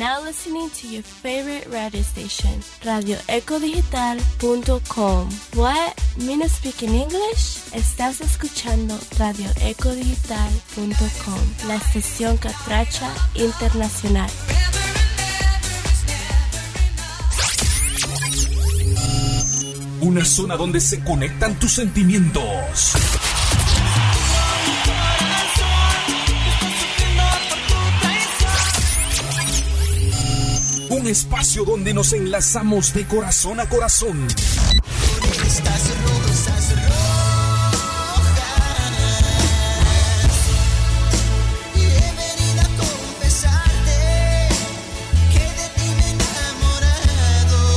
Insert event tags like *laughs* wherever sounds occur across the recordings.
now listening to your favorite radio station, radioecodigital.com. What? Me no speak in English? Estás escuchando radioecodigital.com, la estación catracha internacional. Una zona donde se conectan tus sentimientos. Un espacio donde nos enlazamos de corazón a corazón.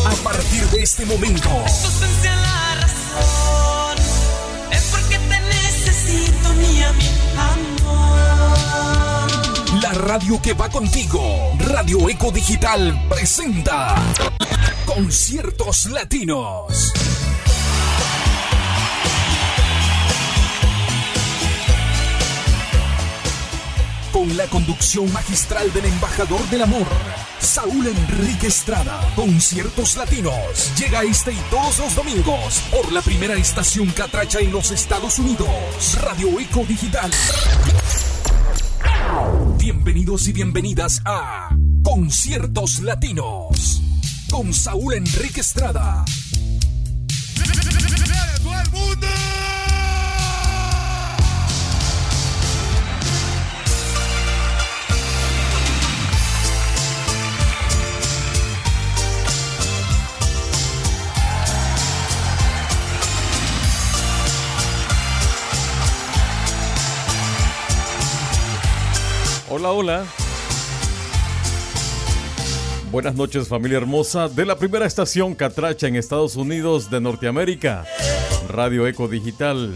A partir de este momento, Tu ausencia la razón radio que va contigo, Radio Eco Digital presenta Conciertos Latinos. Con la conducción magistral del embajador del amor, Saúl Enrique Estrada. Conciertos Latinos. Llega este y todos los domingos por la primera estación catracha en los Estados Unidos. Radio Eco Digital. Bienvenidos y bienvenidas a Conciertos Latinos con Saúl Enrique Estrada. Hola, hola. Buenas noches familia hermosa de la primera estación Catracha en Estados Unidos de Norteamérica, Radio Eco Digital.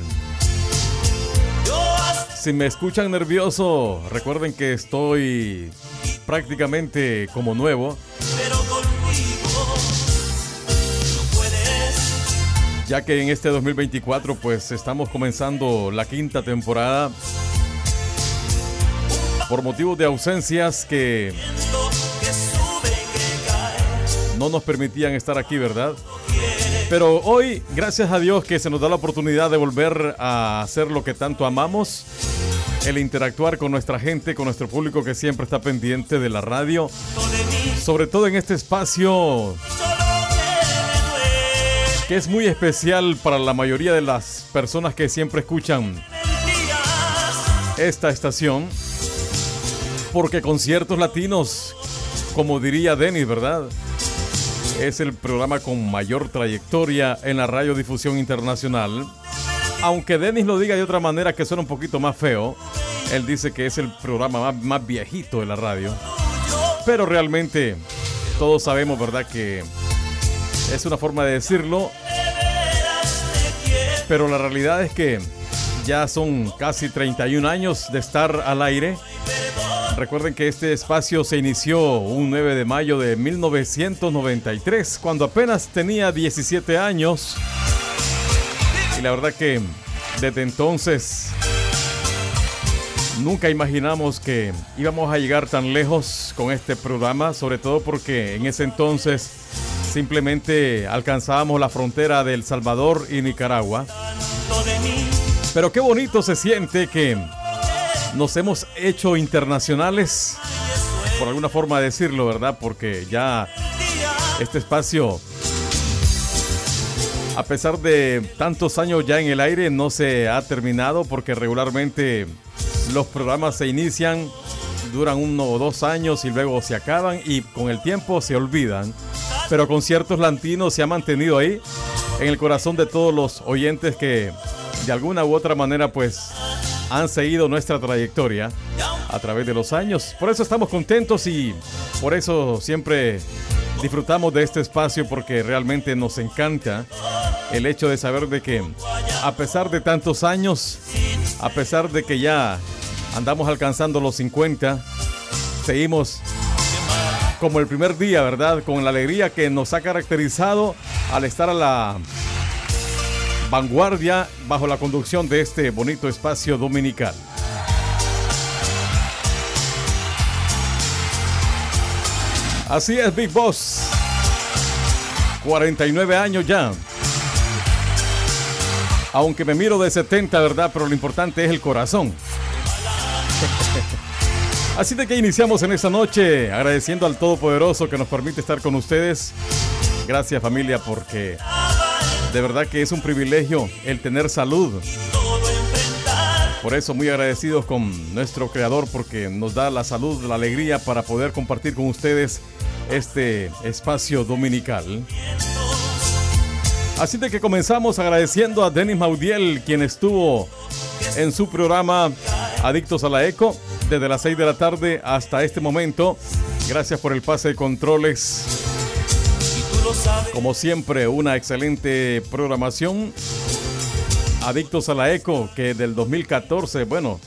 Si me escuchan nervioso, recuerden que estoy prácticamente como nuevo, Pero conmigo no puedes. ya que en este 2024 pues estamos comenzando la quinta temporada por motivos de ausencias que no nos permitían estar aquí, ¿verdad? Pero hoy, gracias a Dios que se nos da la oportunidad de volver a hacer lo que tanto amamos, el interactuar con nuestra gente, con nuestro público que siempre está pendiente de la radio, sobre todo en este espacio que es muy especial para la mayoría de las personas que siempre escuchan esta estación, porque conciertos latinos, como diría Denis, ¿verdad? Es el programa con mayor trayectoria en la radiodifusión internacional. Aunque Denis lo diga de otra manera que suena un poquito más feo, él dice que es el programa más, más viejito de la radio. Pero realmente todos sabemos, ¿verdad? Que es una forma de decirlo. Pero la realidad es que ya son casi 31 años de estar al aire. Recuerden que este espacio se inició un 9 de mayo de 1993, cuando apenas tenía 17 años. Y la verdad que desde entonces nunca imaginamos que íbamos a llegar tan lejos con este programa, sobre todo porque en ese entonces simplemente alcanzábamos la frontera de El Salvador y Nicaragua. Pero qué bonito se siente que nos hemos hecho internacionales, por alguna forma de decirlo, ¿verdad? Porque ya este espacio, a pesar de tantos años ya en el aire, no se ha terminado porque regularmente los programas se inician, duran uno o dos años y luego se acaban y con el tiempo se olvidan. Pero Conciertos Latinos se ha mantenido ahí en el corazón de todos los oyentes que de alguna u otra manera pues han seguido nuestra trayectoria a través de los años. Por eso estamos contentos y por eso siempre disfrutamos de este espacio porque realmente nos encanta el hecho de saber de que a pesar de tantos años, a pesar de que ya andamos alcanzando los 50, seguimos como el primer día, ¿verdad? Con la alegría que nos ha caracterizado al estar a la vanguardia bajo la conducción de este bonito espacio dominical. Así es, Big Boss. 49 años ya. Aunque me miro de 70, ¿verdad? Pero lo importante es el corazón. *laughs* Así de que iniciamos en esta noche agradeciendo al Todopoderoso que nos permite estar con ustedes. Gracias familia porque de verdad que es un privilegio el tener salud. Por eso muy agradecidos con nuestro creador porque nos da la salud, la alegría para poder compartir con ustedes este espacio dominical. Así de que comenzamos agradeciendo a Denis Maudiel, quien estuvo en su programa Adictos a la Eco desde las 6 de la tarde hasta este momento. Gracias por el pase de controles. Como siempre, una excelente programación. Adictos a la Eco, que del 2014, bueno,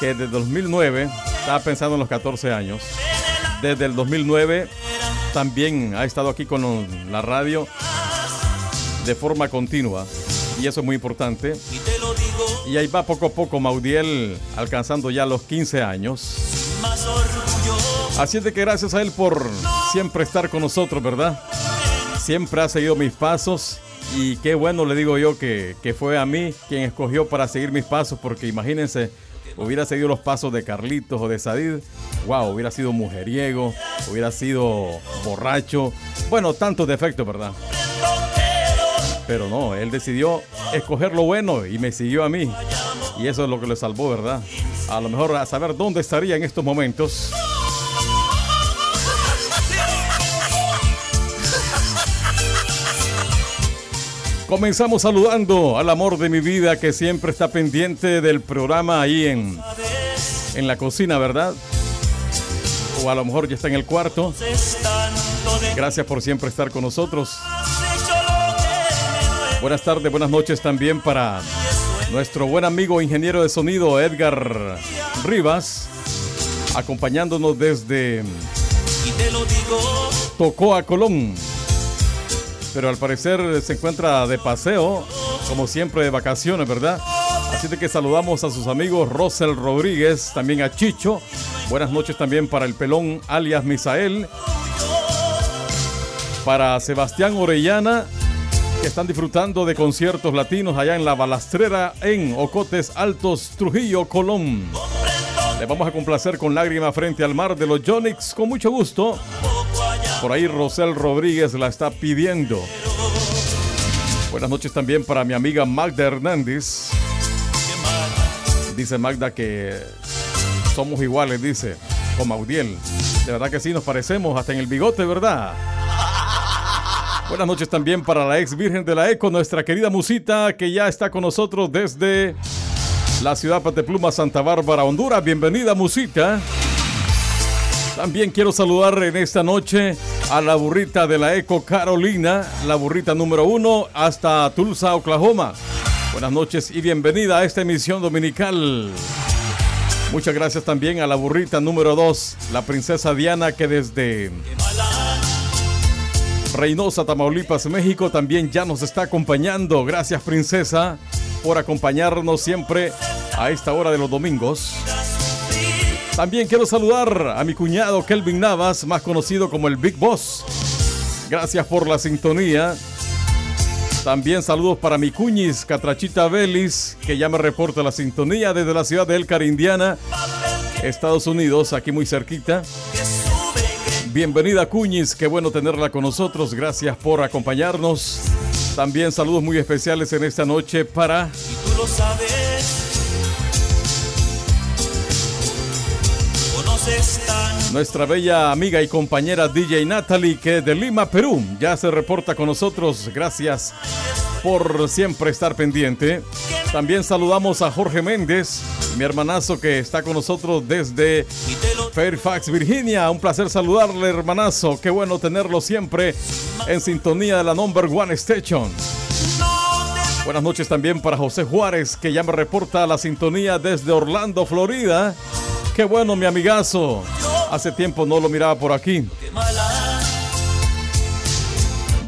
que desde 2009, estaba pensando en los 14 años. Desde el 2009 también ha estado aquí con la radio de forma continua y eso es muy importante. Y ahí va poco a poco Maudiel alcanzando ya los 15 años. Así es de que gracias a él por siempre estar con nosotros, ¿verdad? Siempre ha seguido mis pasos y qué bueno le digo yo que, que fue a mí quien escogió para seguir mis pasos porque imagínense, hubiera seguido los pasos de Carlitos o de Sadid, wow, hubiera sido mujeriego, hubiera sido borracho, bueno, tantos defectos, ¿verdad? Pero no, él decidió escoger lo bueno y me siguió a mí. Y eso es lo que le salvó, ¿verdad? A lo mejor a saber dónde estaría en estos momentos. Comenzamos saludando al amor de mi vida que siempre está pendiente del programa ahí en, en la cocina, ¿verdad? O a lo mejor ya está en el cuarto. Gracias por siempre estar con nosotros. Buenas tardes, buenas noches también para nuestro buen amigo ingeniero de sonido Edgar Rivas, acompañándonos desde Tocoa, Colón. Pero al parecer se encuentra de paseo, como siempre de vacaciones, ¿verdad? Así de que saludamos a sus amigos Rosel Rodríguez, también a Chicho. Buenas noches también para el pelón alias Misael. Para Sebastián Orellana, que están disfrutando de conciertos latinos allá en la balastrera en Ocotes Altos, Trujillo, Colón. Le vamos a complacer con lágrima frente al mar de los Jonix con mucho gusto. Por ahí Rosel Rodríguez la está pidiendo. Buenas noches también para mi amiga Magda Hernández. Dice Magda que somos iguales, dice, con Maudiel. De verdad que sí, nos parecemos hasta en el bigote, ¿verdad? Buenas noches también para la ex Virgen de la Eco, nuestra querida Musita, que ya está con nosotros desde la ciudad de Pluma, Santa Bárbara, Honduras. Bienvenida, Musita. También quiero saludar en esta noche a la burrita de la Eco Carolina, la burrita número uno, hasta Tulsa, Oklahoma. Buenas noches y bienvenida a esta emisión dominical. Muchas gracias también a la burrita número dos, la princesa Diana, que desde Reynosa, Tamaulipas, México, también ya nos está acompañando. Gracias, princesa, por acompañarnos siempre a esta hora de los domingos. También quiero saludar a mi cuñado Kelvin Navas, más conocido como el Big Boss. Gracias por la sintonía. También saludos para mi cuñis Catrachita Vélez, que ya me reporta la sintonía desde la ciudad de Elcar, Indiana, Estados Unidos, aquí muy cerquita. Bienvenida Cuñis, qué bueno tenerla con nosotros, gracias por acompañarnos. También saludos muy especiales en esta noche para... tú lo sabes. Nuestra bella amiga y compañera DJ Natalie, que de Lima, Perú, ya se reporta con nosotros. Gracias por siempre estar pendiente. También saludamos a Jorge Méndez, mi hermanazo que está con nosotros desde Fairfax, Virginia. Un placer saludarle, hermanazo. Qué bueno tenerlo siempre en sintonía de la Number One Station. Buenas noches también para José Juárez, que ya me reporta la sintonía desde Orlando, Florida. Qué bueno, mi amigazo. Hace tiempo no lo miraba por aquí.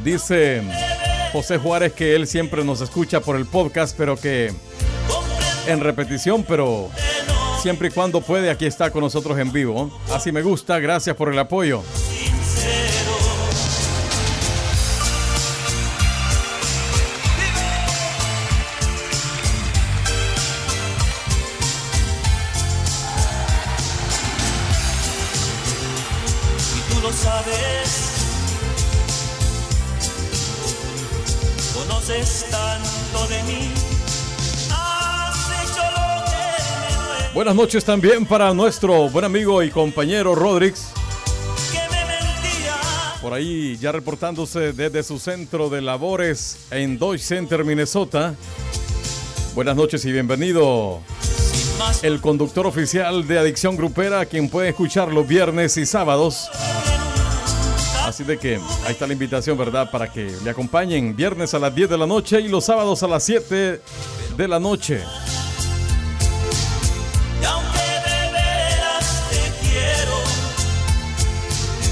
Dice José Juárez que él siempre nos escucha por el podcast, pero que en repetición, pero siempre y cuando puede, aquí está con nosotros en vivo. Así me gusta, gracias por el apoyo. Lo sabes. Conoces tanto de mí. Has hecho lo que me duele. Buenas noches también para nuestro buen amigo y compañero Rodríguez. Por ahí ya reportándose desde su centro de labores en Dodge Center, Minnesota. Buenas noches y bienvenido. El conductor oficial de Adicción Grupera, quien puede escuchar los viernes y sábados. Así de que ahí está la invitación, ¿verdad? Para que le acompañen viernes a las 10 de la noche y los sábados a las 7 de la noche.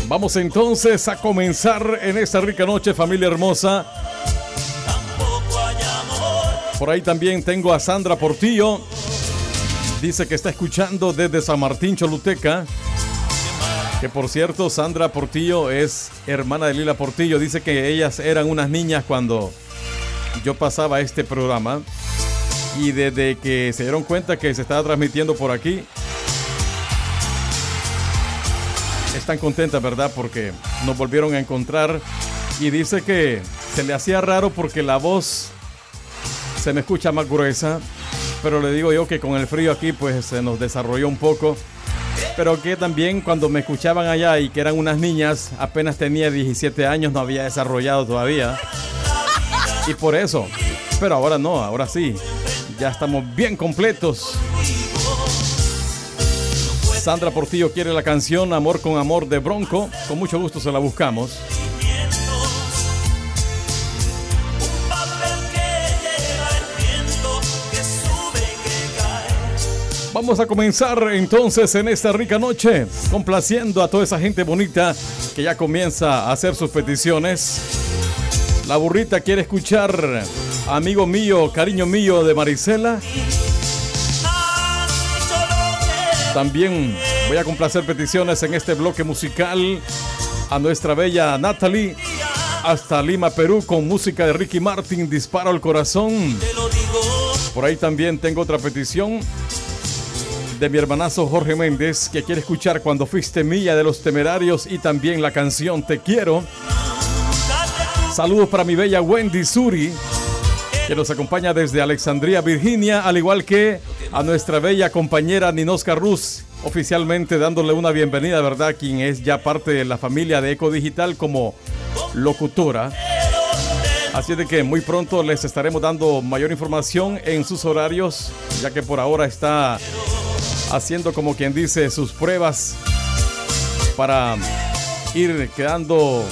Vamos entonces a comenzar en esta rica noche, familia hermosa. Por ahí también tengo a Sandra Portillo. Dice que está escuchando desde San Martín, Choluteca. Que por cierto, Sandra Portillo es hermana de Lila Portillo. Dice que ellas eran unas niñas cuando yo pasaba este programa. Y desde que se dieron cuenta que se estaba transmitiendo por aquí, están contentas, ¿verdad? Porque nos volvieron a encontrar. Y dice que se le hacía raro porque la voz se me escucha más gruesa. Pero le digo yo que con el frío aquí pues se nos desarrolló un poco. Pero que también cuando me escuchaban allá y que eran unas niñas, apenas tenía 17 años, no había desarrollado todavía. Y por eso. Pero ahora no, ahora sí. Ya estamos bien completos. Sandra Portillo quiere la canción Amor con Amor de Bronco. Con mucho gusto se la buscamos. Vamos a comenzar entonces en esta rica noche, complaciendo a toda esa gente bonita que ya comienza a hacer sus peticiones. La burrita quiere escuchar Amigo mío, cariño mío de Marisela. También voy a complacer peticiones en este bloque musical a nuestra bella Natalie hasta Lima, Perú, con música de Ricky Martin, Disparo al Corazón. Por ahí también tengo otra petición de mi hermanazo Jorge Méndez, que quiere escuchar Cuando fuiste mía de los temerarios y también la canción Te quiero. Saludos para mi bella Wendy Suri, que nos acompaña desde Alexandria, Virginia, al igual que a nuestra bella compañera Ninosca Ruz, oficialmente dándole una bienvenida, ¿verdad? Quien es ya parte de la familia de Eco Digital como locutora. Así de que muy pronto les estaremos dando mayor información en sus horarios, ya que por ahora está haciendo como quien dice sus pruebas para ir quedando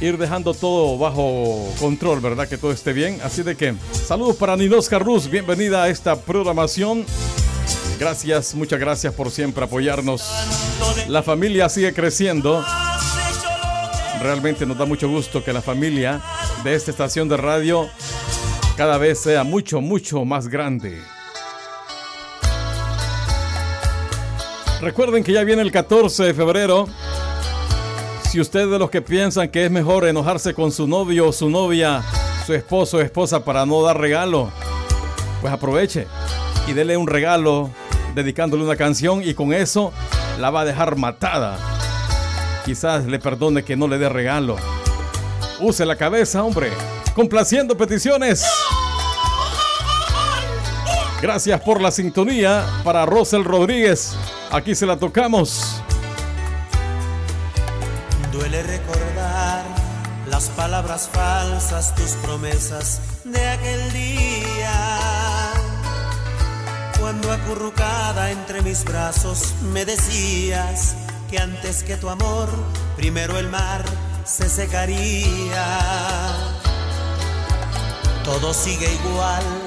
ir dejando todo bajo control, ¿verdad? Que todo esté bien. Así de que saludos para Ninosca Ruz, bienvenida a esta programación. Gracias, muchas gracias por siempre apoyarnos. La familia sigue creciendo. Realmente nos da mucho gusto que la familia de esta estación de radio cada vez sea mucho, mucho más grande. Recuerden que ya viene el 14 de febrero. Si usted de los que piensan que es mejor enojarse con su novio o su novia, su esposo o esposa para no dar regalo, pues aproveche y dele un regalo dedicándole una canción y con eso la va a dejar matada. Quizás le perdone que no le dé regalo. Use la cabeza, hombre. Complaciendo peticiones. Gracias por la sintonía para Rosel Rodríguez. Aquí se la tocamos. Duele recordar las palabras falsas, tus promesas de aquel día. Cuando acurrucada entre mis brazos me decías que antes que tu amor, primero el mar se secaría. Todo sigue igual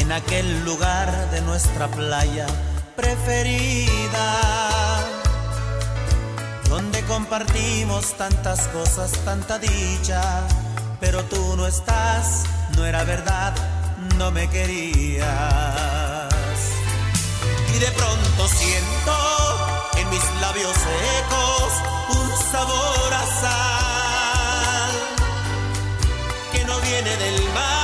en aquel lugar de nuestra playa preferida donde compartimos tantas cosas, tanta dicha, pero tú no estás, no era verdad, no me querías. Y de pronto siento en mis labios secos un sabor a sal que no viene del mar,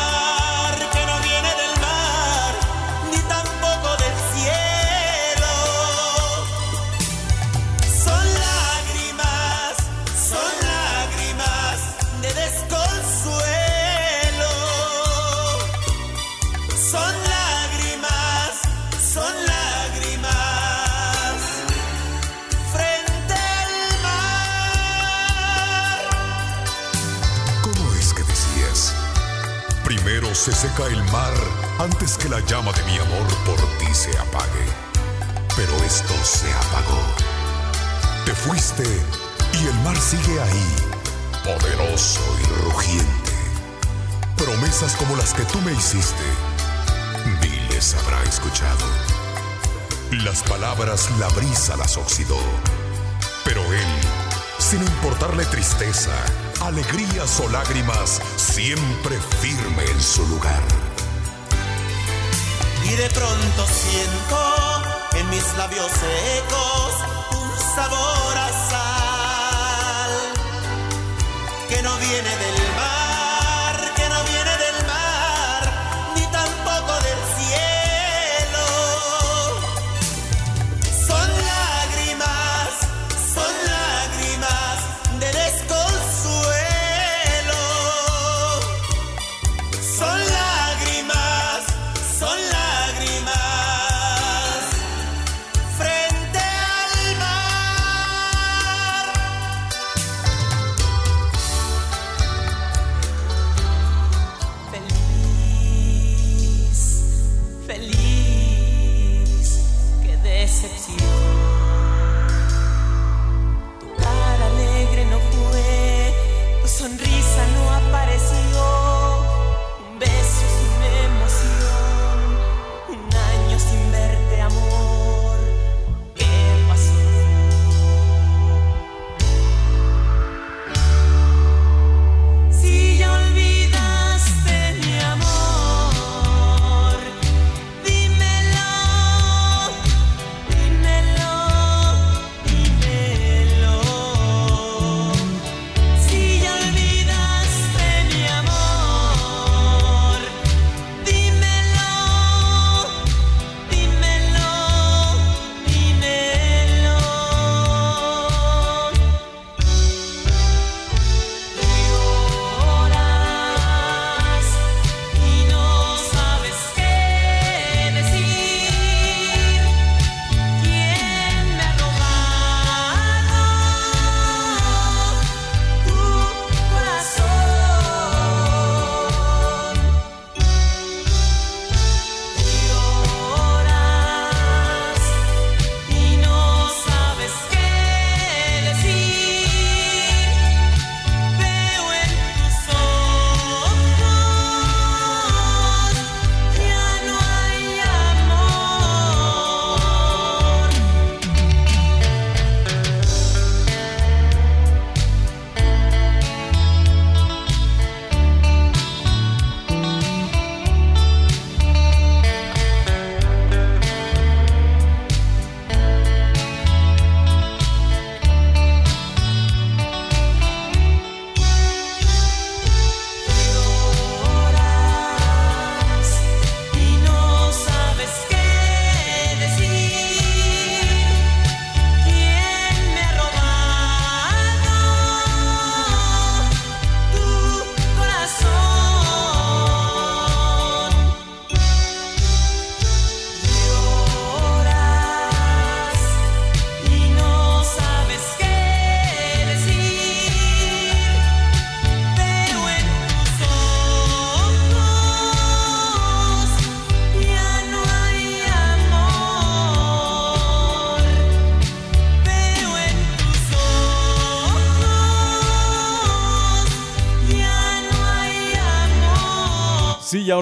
se seca el mar antes que la llama de mi amor por ti se apague. Pero esto se apagó. Te fuiste y el mar sigue ahí, poderoso y rugiente. Promesas como las que tú me hiciste, ni les habrá escuchado. Las palabras la brisa las oxidó, pero él, sin importarle tristeza, alegrías o lágrimas, siempre firme en su lugar. Y de pronto siento en mis labios secos un sabor a sal que no viene del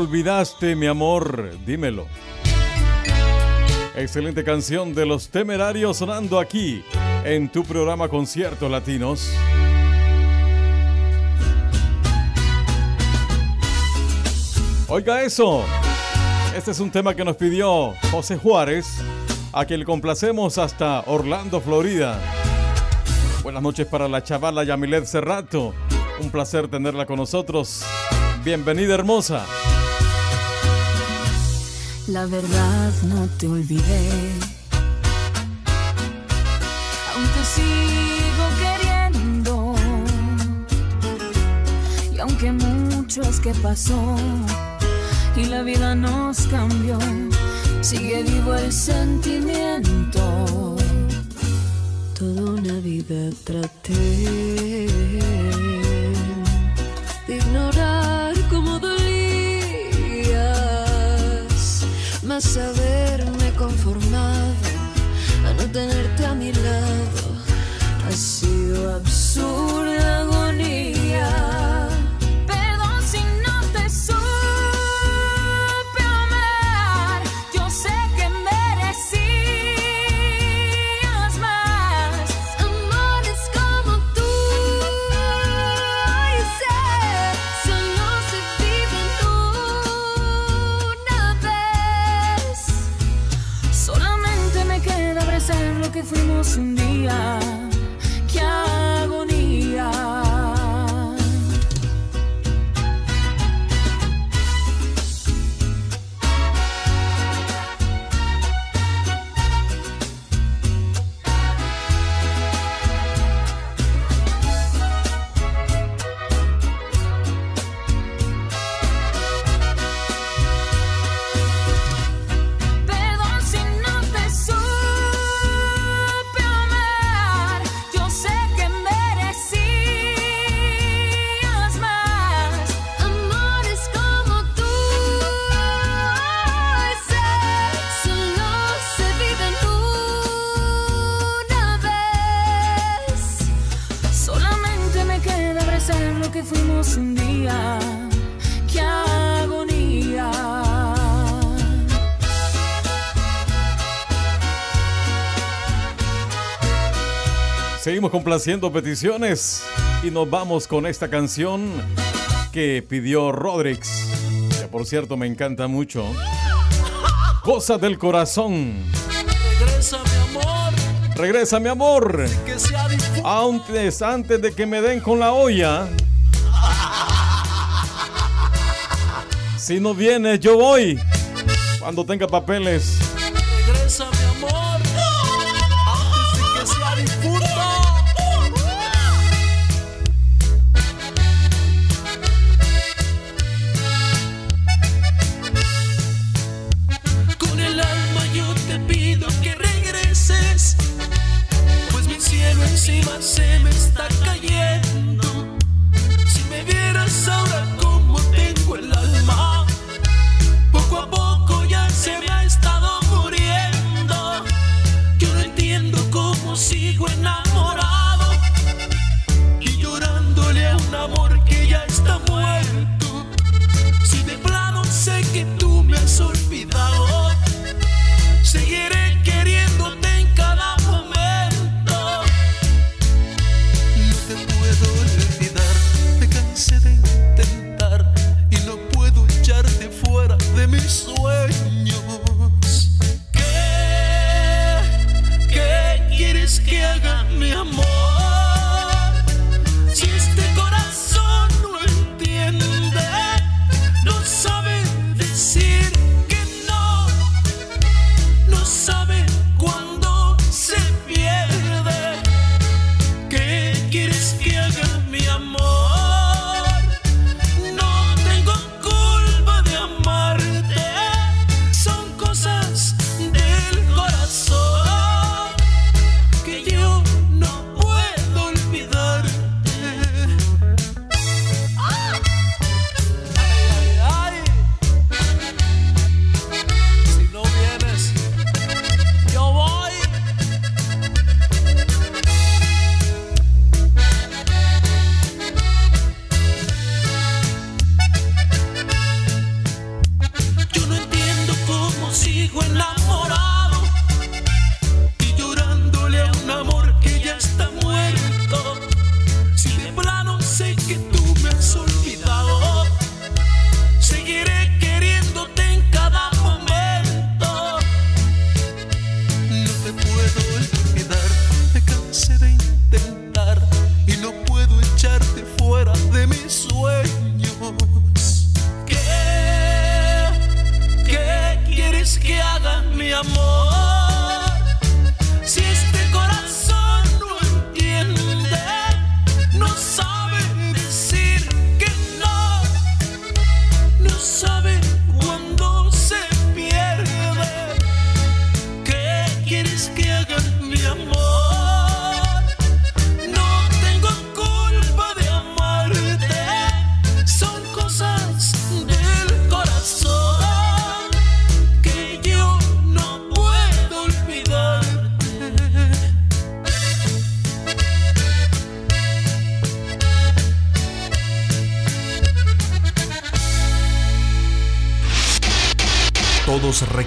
olvidaste mi amor, dímelo. Excelente canción de los temerarios sonando aquí en tu programa Conciertos Latinos. Oiga eso. Este es un tema que nos pidió José Juárez, a quien le complacemos hasta Orlando, Florida. Buenas noches para la chavala Yamilet Cerrato. Un placer tenerla con nosotros. Bienvenida hermosa. La verdad no te olvidé. Aún te sigo queriendo. Y aunque mucho es que pasó y la vida nos cambió, sigue vivo el sentimiento. Toda una vida traté complaciendo peticiones y nos vamos con esta canción que pidió Rodrix, que por cierto me encanta mucho. Cosas del corazón. Regresa mi amor. Regresa mi amor. Antes, antes de que me den con la olla. Si no vienes, yo voy. Cuando tenga papeles.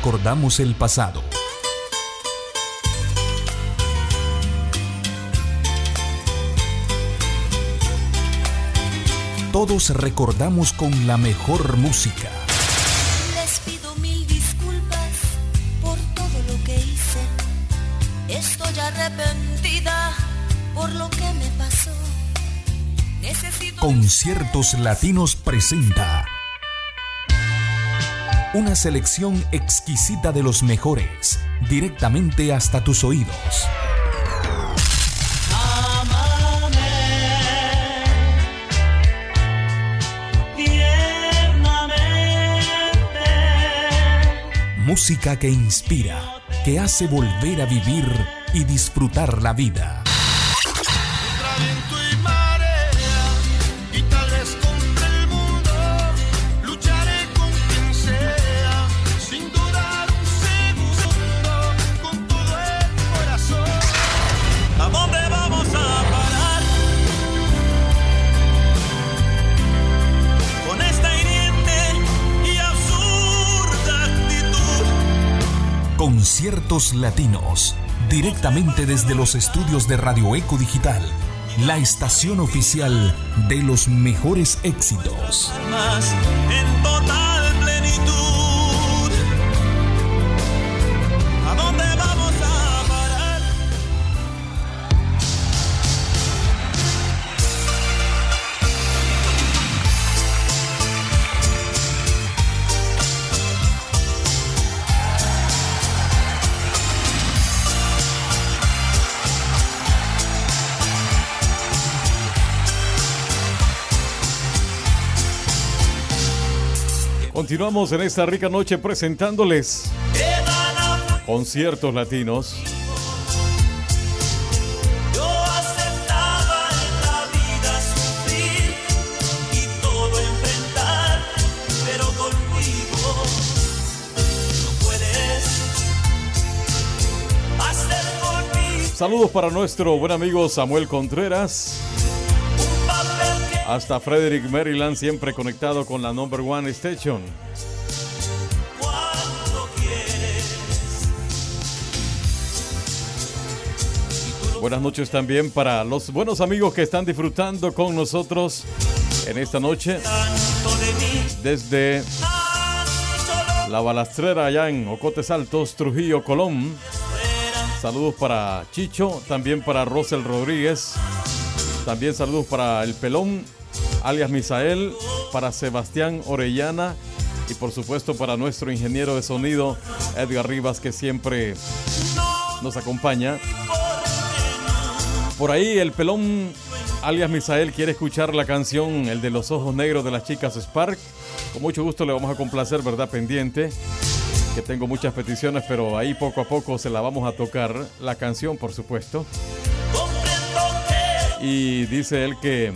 Recordamos el pasado. Todos recordamos con la mejor música. Les pido mil disculpas por todo lo que hice. Estoy arrepentida por lo que me pasó. Necesito Conciertos Latinos presenta una selección exquisita de los mejores, directamente hasta tus oídos. Música que inspira, que hace volver a vivir y disfrutar la vida. Latinos, directamente desde los estudios de Radio Eco Digital, la estación oficial de los mejores éxitos. Continuamos en esta rica noche presentándoles conciertos latinos. Saludos para nuestro buen amigo Samuel Contreras. Hasta Frederick, Maryland, siempre conectado con la Number One Station. Buenas noches también para los buenos amigos que están disfrutando con nosotros en esta noche. Desde la balastrera allá en Ocotes Altos, Trujillo, Colón. Saludos para Chicho, también para Rosel Rodríguez, también saludos para El Pelón, alias Misael, para Sebastián Orellana y por supuesto para nuestro ingeniero de sonido Edgar Rivas que siempre nos acompaña. Por ahí el Pelón, alias Misael, quiere escuchar la canción El de los ojos negros de las chicas Spark. Con mucho gusto le vamos a complacer, ¿verdad? Pendiente que tengo muchas peticiones, pero ahí poco a poco se la vamos a tocar, la canción por supuesto. Y dice él que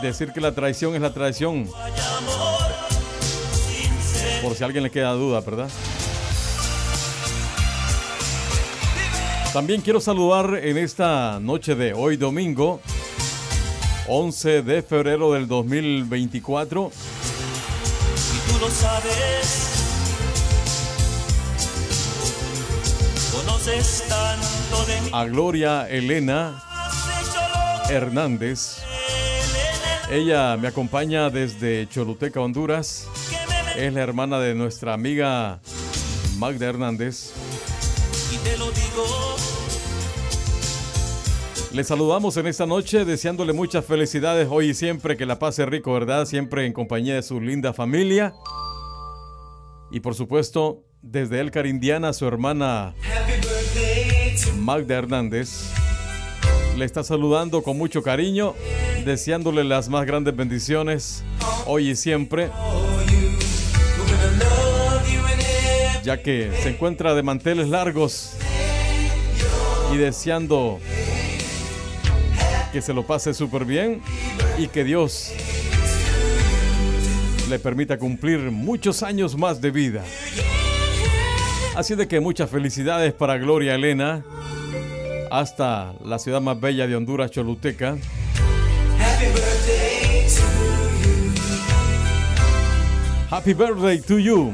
decir que la traición es la traición, por si a alguien le queda duda, ¿verdad? También quiero saludar en esta noche de hoy domingo, 11 de febrero del 2024, y tú lo sabes. Conoces tanto de mí, a Gloria Elena Hernández. Ella me acompaña desde Choluteca, Honduras. Es la hermana de nuestra amiga Magda Hernández. y te lo digo. Le saludamos en esta noche deseándole muchas felicidades hoy y siempre, que la pase rico, ¿verdad? Siempre en compañía de su linda familia. Y por supuesto, desde El Indiana, su hermana Magda Hernández le está saludando con mucho cariño, deseándole las más grandes bendiciones hoy y siempre, ya que se encuentra de manteles largos y deseando que se lo pase súper bien y que Dios le permita cumplir muchos años más de vida. Así de que muchas felicidades para Gloria Elena hasta la ciudad más bella de Honduras, Choluteca. Happy birthday to you.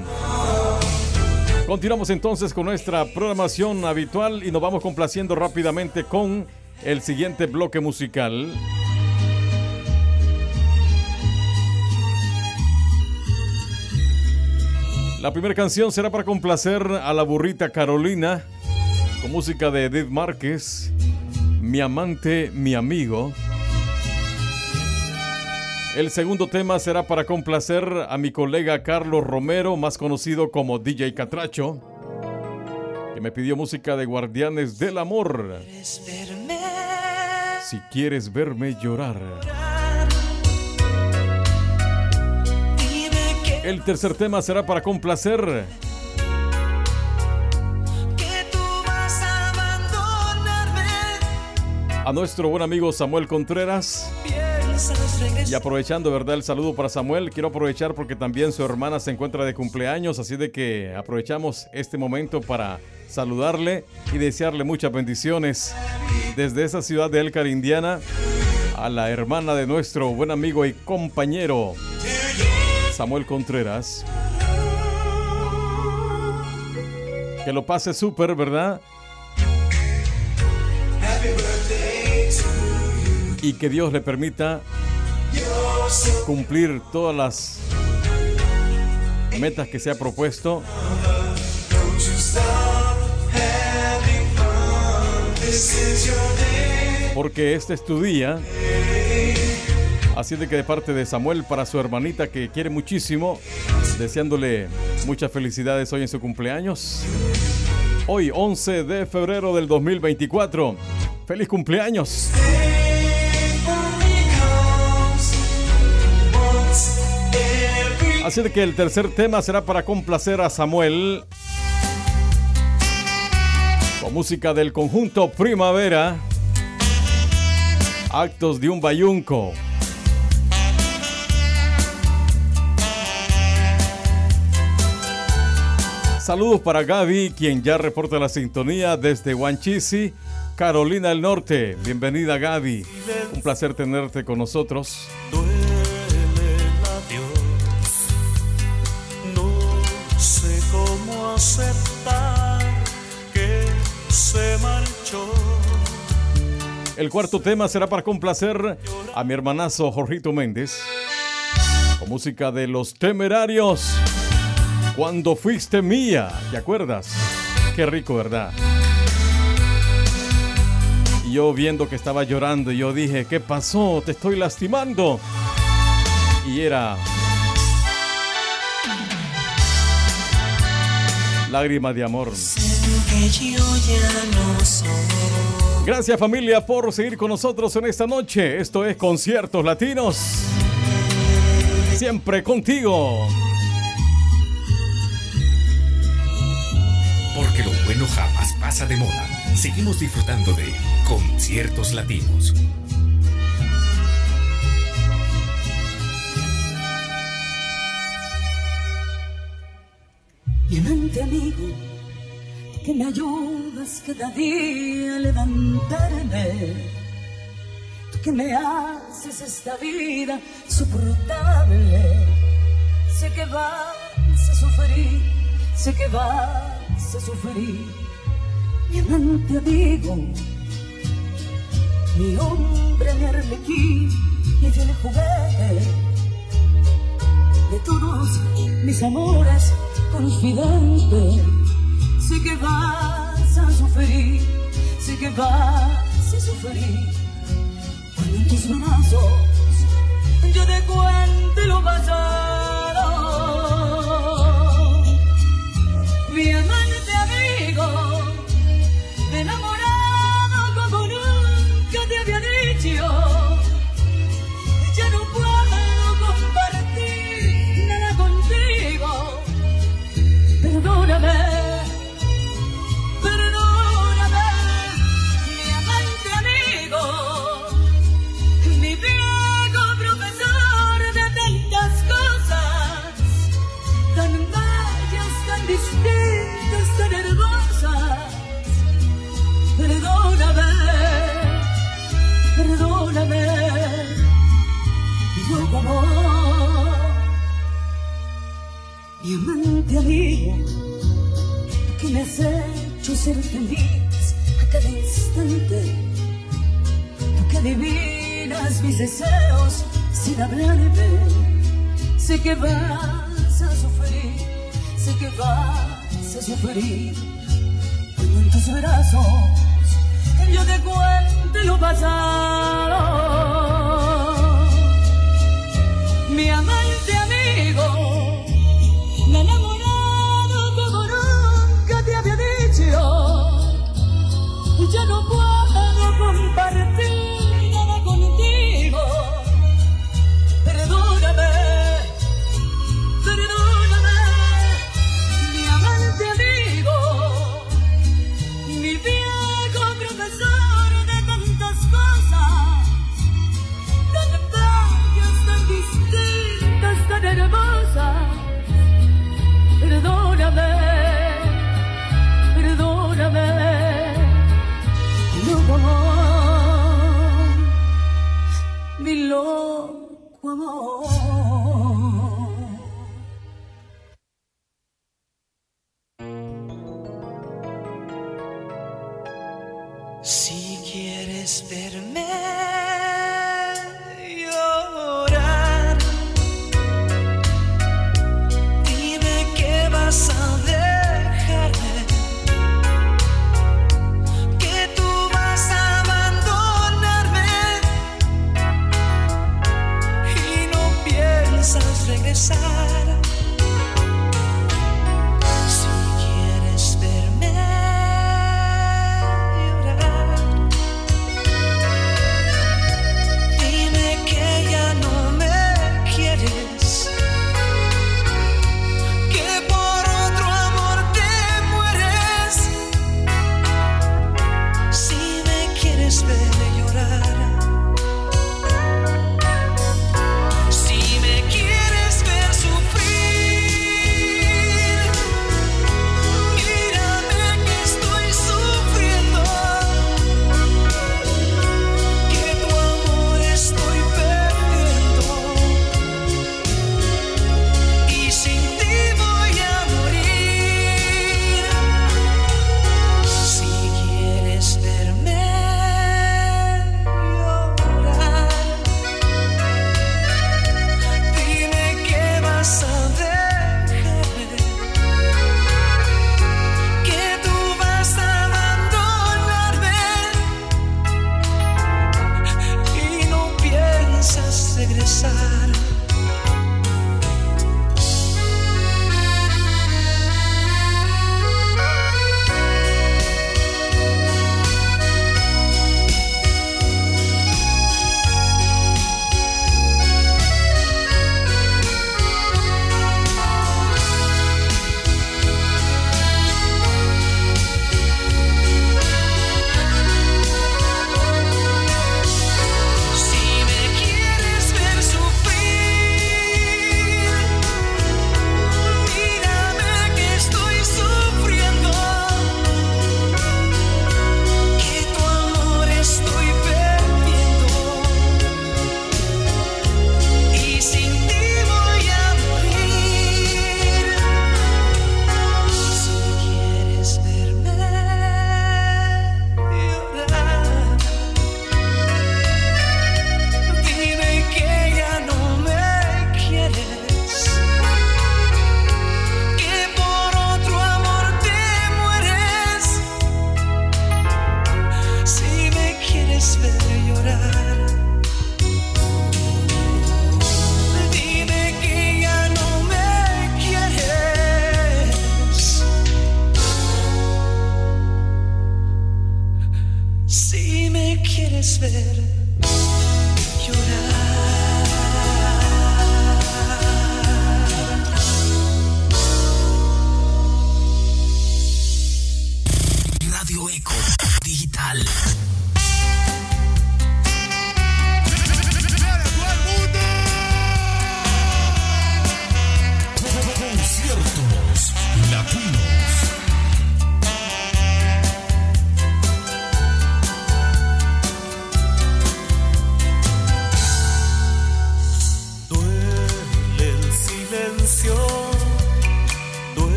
Continuamos entonces con nuestra programación habitual y nos vamos complaciendo rápidamente con el siguiente bloque musical. La primera canción será para complacer a la burrita Carolina con música de Edith Márquez, Mi amante, mi amigo. El segundo tema será para complacer a mi colega Carlos Romero, más conocido como DJ Catracho, que me pidió música de Guardianes del Amor. Si quieres verme llorar. El tercer tema será para complacer a nuestro buen amigo Samuel Contreras. Y aprovechando, ¿verdad? El saludo para Samuel. Quiero aprovechar porque también su hermana se encuentra de cumpleaños, así de que aprovechamos este momento para saludarle y desearle muchas bendiciones desde esa ciudad de Elcar, Indiana, a la hermana de nuestro buen amigo y compañero Samuel Contreras. Que lo pase súper, ¿verdad? Y que Dios le permita cumplir todas las metas que se ha propuesto. Porque este es tu día. Así de que de parte de Samuel para su hermanita que quiere muchísimo, deseándole muchas felicidades hoy en su cumpleaños. Hoy 11 de febrero del 2024. ¡Feliz cumpleaños! Así que el tercer tema será para complacer a Samuel. Con música del conjunto Primavera. Actos de un bayunco. Saludos para Gaby, quien ya reporta la sintonía desde Wanchisi, Carolina del Norte. Bienvenida Gaby. Un placer tenerte con nosotros. Que se marchó. El cuarto tema será para complacer a mi hermanazo Jorgito Méndez. Con música de los temerarios. Cuando fuiste mía, ¿te acuerdas? Qué rico, ¿verdad? Yo viendo que estaba llorando, yo dije, ¿qué pasó? Te estoy lastimando. Y era... Lágrima de amor. Gracias familia por seguir con nosotros en esta noche. Esto es Conciertos Latinos. Siempre contigo. Porque lo bueno jamás pasa de moda. Seguimos disfrutando de conciertos latinos. Mi amante amigo, que me ayudas cada día a levantarme. Tú que me haces esta vida soportable. Sé que vas a sufrir, sé que vas a sufrir. Mi amante amigo, mi hombre, mi arlequín, mi fiel juguete de todos mis amores confidente. Sé que vas a sufrir, sé que vas a sufrir. Cuando en tus brazos yo te cuente lo pasado. Mi ser feliz a cada instante. Tú que adivinas mis deseos sin hablarme. Sé que vas a sufrir, sé que vas a sufrir. Cuando en tus brazos yo te cuente lo pasado. Mi amor. side.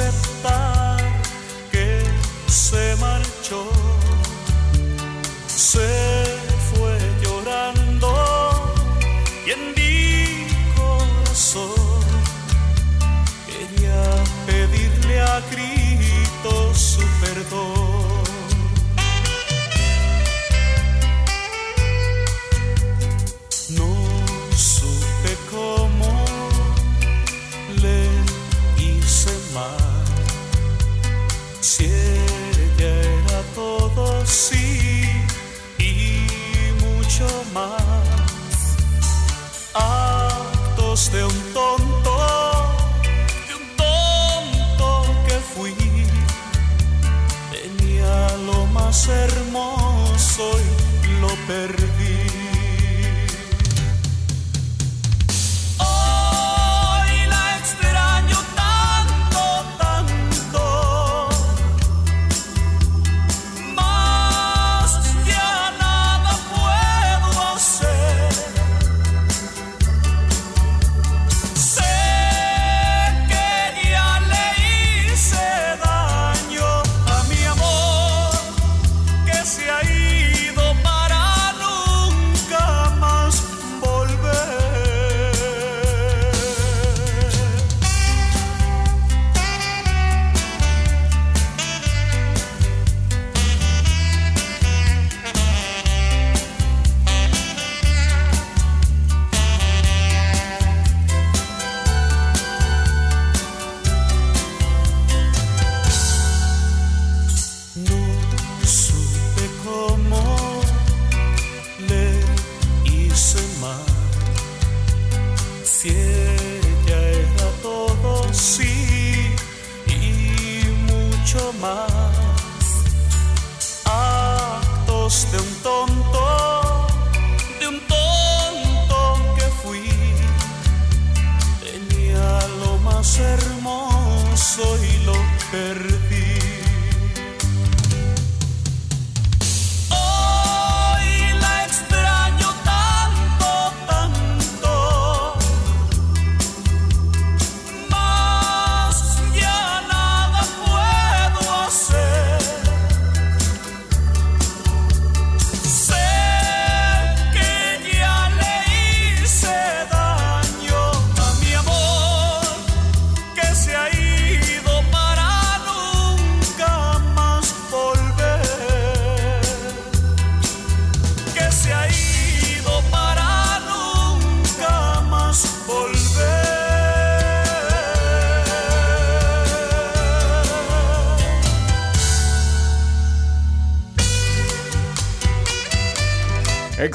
aceptar.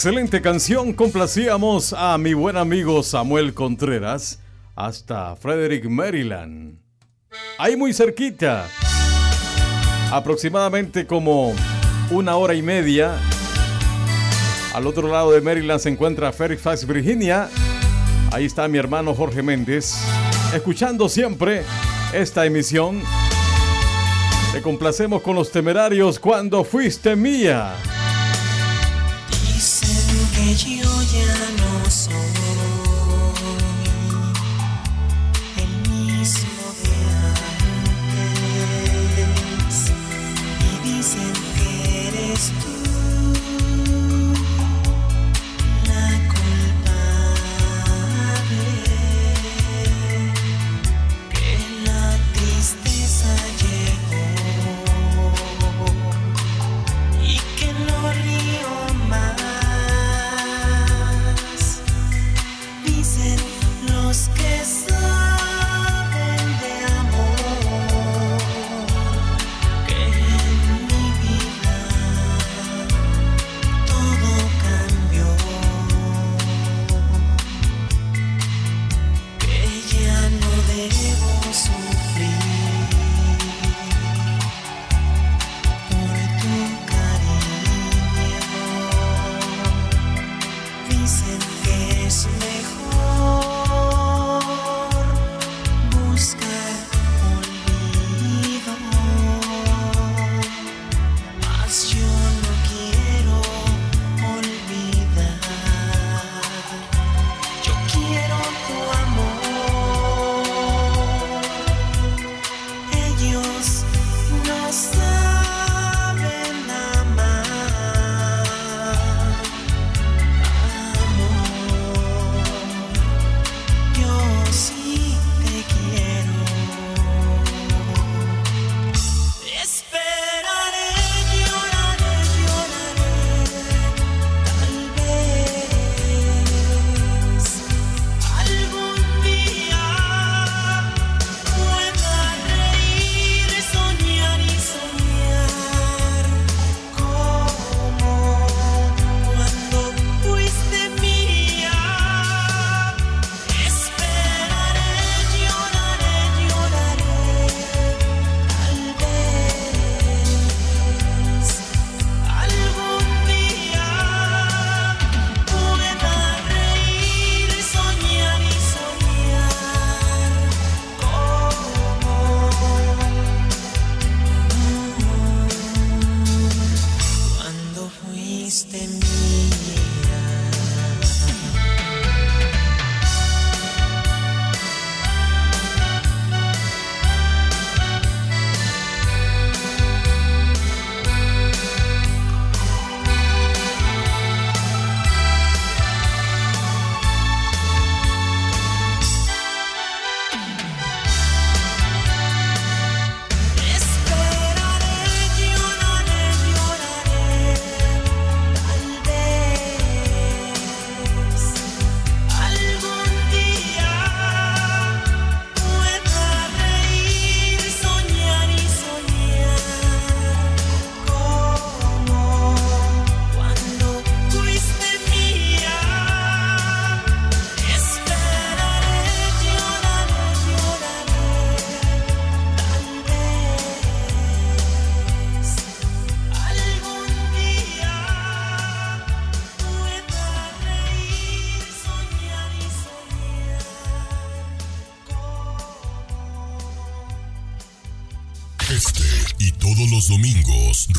excelente canción complacíamos a mi buen amigo Samuel Contreras hasta Frederick, Maryland. Ahí muy cerquita, aproximadamente como una hora y media. Al otro lado de Maryland se encuentra Fairfax, Virginia. Ahí está mi hermano Jorge Méndez, escuchando siempre esta emisión. Te complacemos con los temerarios cuando fuiste mía yo ya no soy.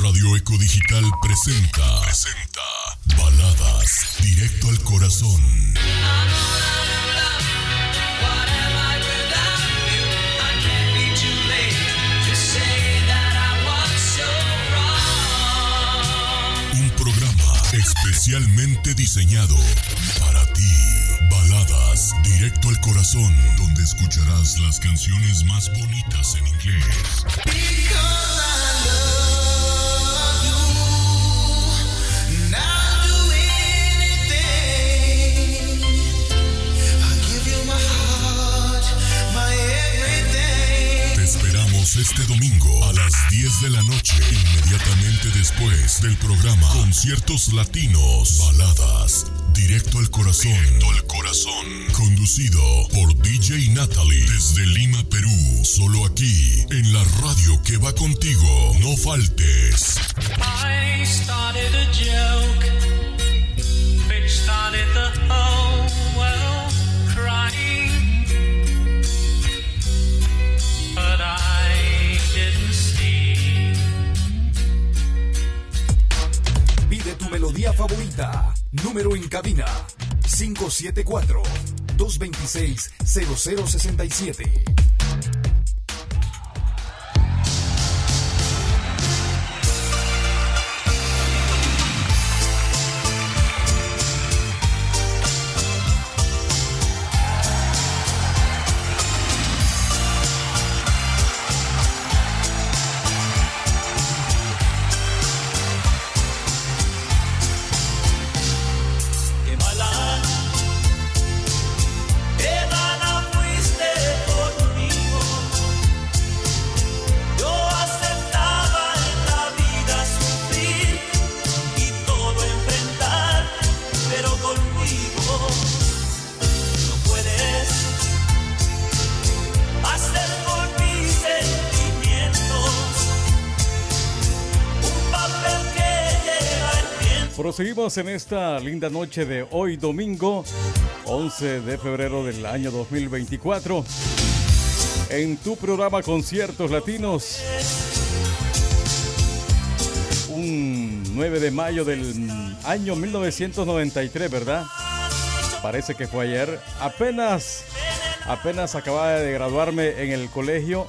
Radio Eco Digital presenta, presenta Baladas directo al corazón. Un programa especialmente diseñado para ti. Baladas directo al corazón, donde escucharás las canciones más bonitas en inglés. Este domingo a las 10 de la noche, inmediatamente después del programa Conciertos Latinos, Baladas, Directo al Corazón, al Corazón, conducido por DJ Natalie desde Lima, Perú, solo aquí en la radio que va contigo. No faltes. I started a joke melodía favorita. Número en cabina 574 226 0067. En esta linda noche de hoy domingo, 11 de febrero del año 2024. En tu programa Conciertos Latinos, un 9 de mayo del año 1993, ¿verdad? Parece que fue ayer. Apenas, apenas acababa de graduarme en el colegio,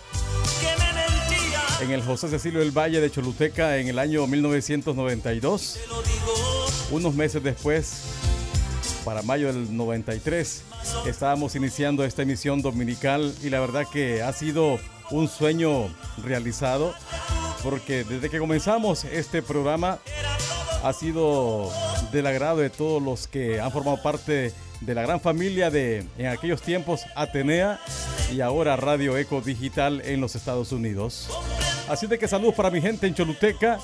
en el José Cecilio del Valle de Choluteca en el año 1992. Unos meses después, para mayo del 93, estábamos iniciando esta emisión dominical y la verdad que ha sido un sueño realizado porque desde que comenzamos este programa ha sido del agrado de todos los que han formado parte de la gran familia de en aquellos tiempos Atenea y ahora Radio Eco Digital en los Estados Unidos. Así de que saludos para mi gente en Choluteca.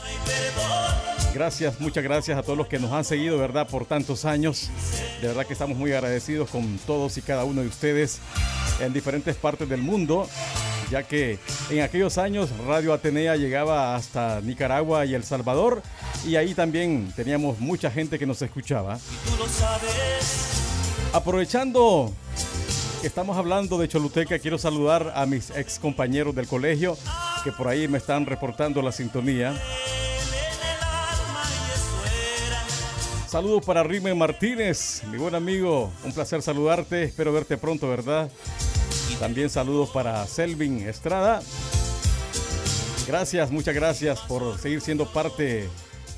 Gracias, muchas gracias a todos los que nos han seguido, ¿verdad? Por tantos años. De verdad que estamos muy agradecidos con todos y cada uno de ustedes en diferentes partes del mundo, ya que en aquellos años Radio Atenea llegaba hasta Nicaragua y El Salvador y ahí también teníamos mucha gente que nos escuchaba. Aprovechando que estamos hablando de Choluteca, quiero saludar a mis ex compañeros del colegio que por ahí me están reportando la sintonía. Saludos para Rimen Martínez, mi buen amigo. Un placer saludarte. Espero verte pronto, ¿verdad? También saludos para Selvin Estrada. Gracias, muchas gracias por seguir siendo parte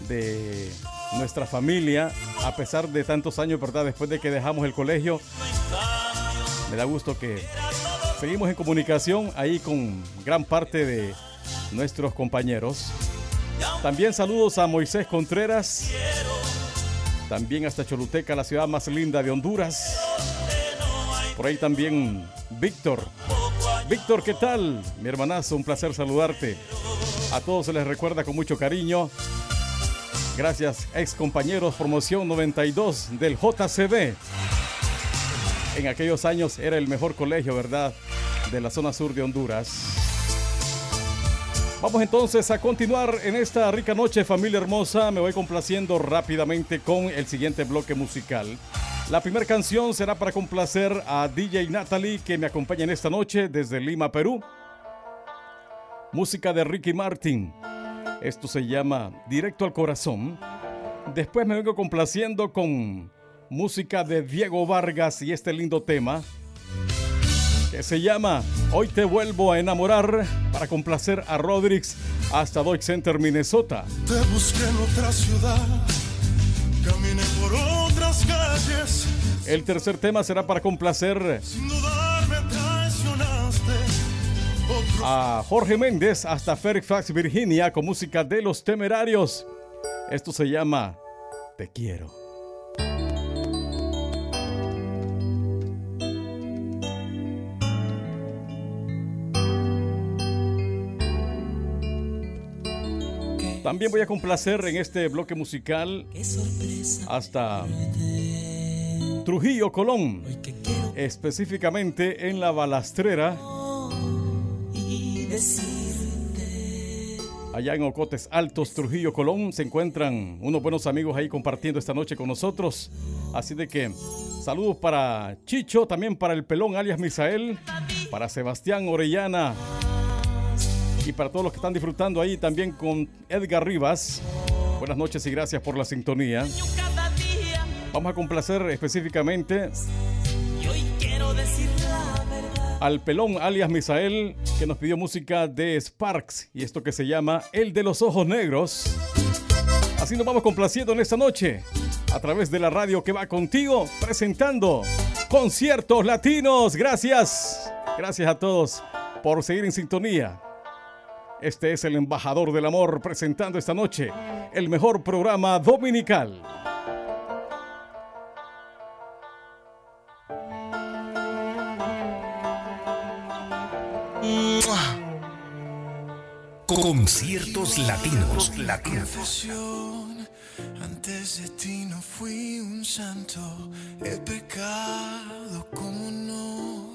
de nuestra familia, a pesar de tantos años, ¿verdad? Después de que dejamos el colegio, me da gusto que seguimos en comunicación ahí con gran parte de nuestros compañeros. También saludos a Moisés Contreras, también hasta Choluteca, la ciudad más linda de Honduras. Por ahí también Víctor. Víctor, ¿qué tal? Mi hermanazo, un placer saludarte. A todos se les recuerda con mucho cariño. Gracias, ex compañeros, promoción 92 del JCB. En aquellos años era el mejor colegio, ¿verdad? De la zona sur de Honduras. Vamos entonces a continuar en esta rica noche, familia hermosa. Me voy complaciendo rápidamente con el siguiente bloque musical. La primera canción será para complacer a DJ Natalie, que me acompaña en esta noche desde Lima, Perú. música de Ricky Martin. Esto se llama Directo al Corazón. Después me vengo complaciendo con música de Diego Vargas y este lindo tema que se llama Hoy te vuelvo a enamorar para complacer a Rodrix hasta Dodge Center, Minnesota. Te busqué en otra ciudad, caminé por otras calles. El tercer tema será para complacer Sin dudar me traicionaste. Otro a Jorge Méndez hasta Fairfax, Virginia, con música de los temerarios. Esto se llama Te quiero. También voy a complacer en este bloque musical hasta Trujillo Colón, específicamente en la balastrera. Allá en Ocotes Altos, Trujillo, Colón, se encuentran unos buenos amigos ahí compartiendo esta noche con nosotros. Así de que saludos para Chicho, también para el pelón alias Misael, para Sebastián Orellana y para todos los que están disfrutando ahí también con Edgar Rivas. Buenas noches y gracias por la sintonía. Vamos a complacer específicamente al pelón alias Misael que nos pidió música de Sparks y esto que se llama El de los Ojos Negros. Así nos vamos complaciendo en esta noche a través de la radio que va contigo presentando conciertos latinos. Gracias, gracias a todos por seguir en sintonía. Este es el embajador del amor presentando esta noche el mejor programa dominical. Conciertos latinos. Latinos. confesión, antes de ti no fui un santo, he pecado como no,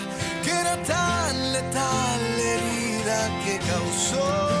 era tan letal la herida que causó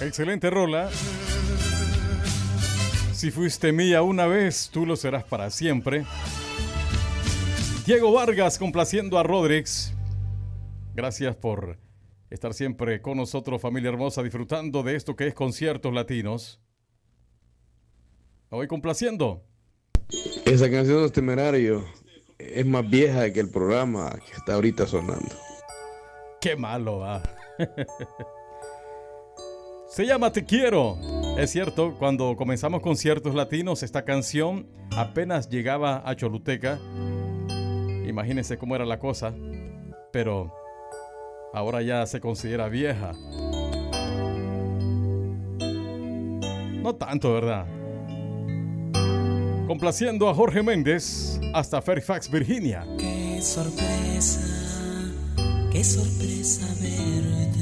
Excelente rola. Si fuiste mía una vez, tú lo serás para siempre. Diego Vargas complaciendo a Rodríguez. Gracias por estar siempre con nosotros, familia hermosa, disfrutando de esto que es conciertos latinos. Me voy complaciendo. Esa canción de los es más vieja que el programa que está ahorita sonando. Qué malo va. Ah. *laughs* Se llama Te Quiero. Es cierto, cuando comenzamos conciertos latinos, esta canción apenas llegaba a Choluteca. Imagínense cómo era la cosa. Pero ahora ya se considera vieja. No tanto, ¿verdad? Complaciendo a Jorge Méndez hasta Fairfax, Virginia. Qué sorpresa, qué sorpresa verte.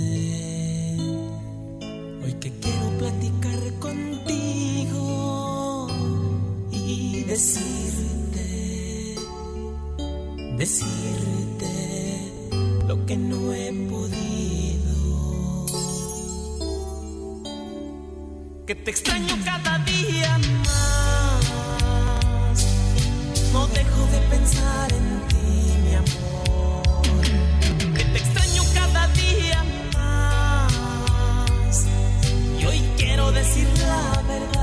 decirte, decirte lo que no he podido. Que te extraño cada día más. No dejo de pensar en ti, mi amor. Que te extraño cada día más. Y hoy quiero decir la verdad.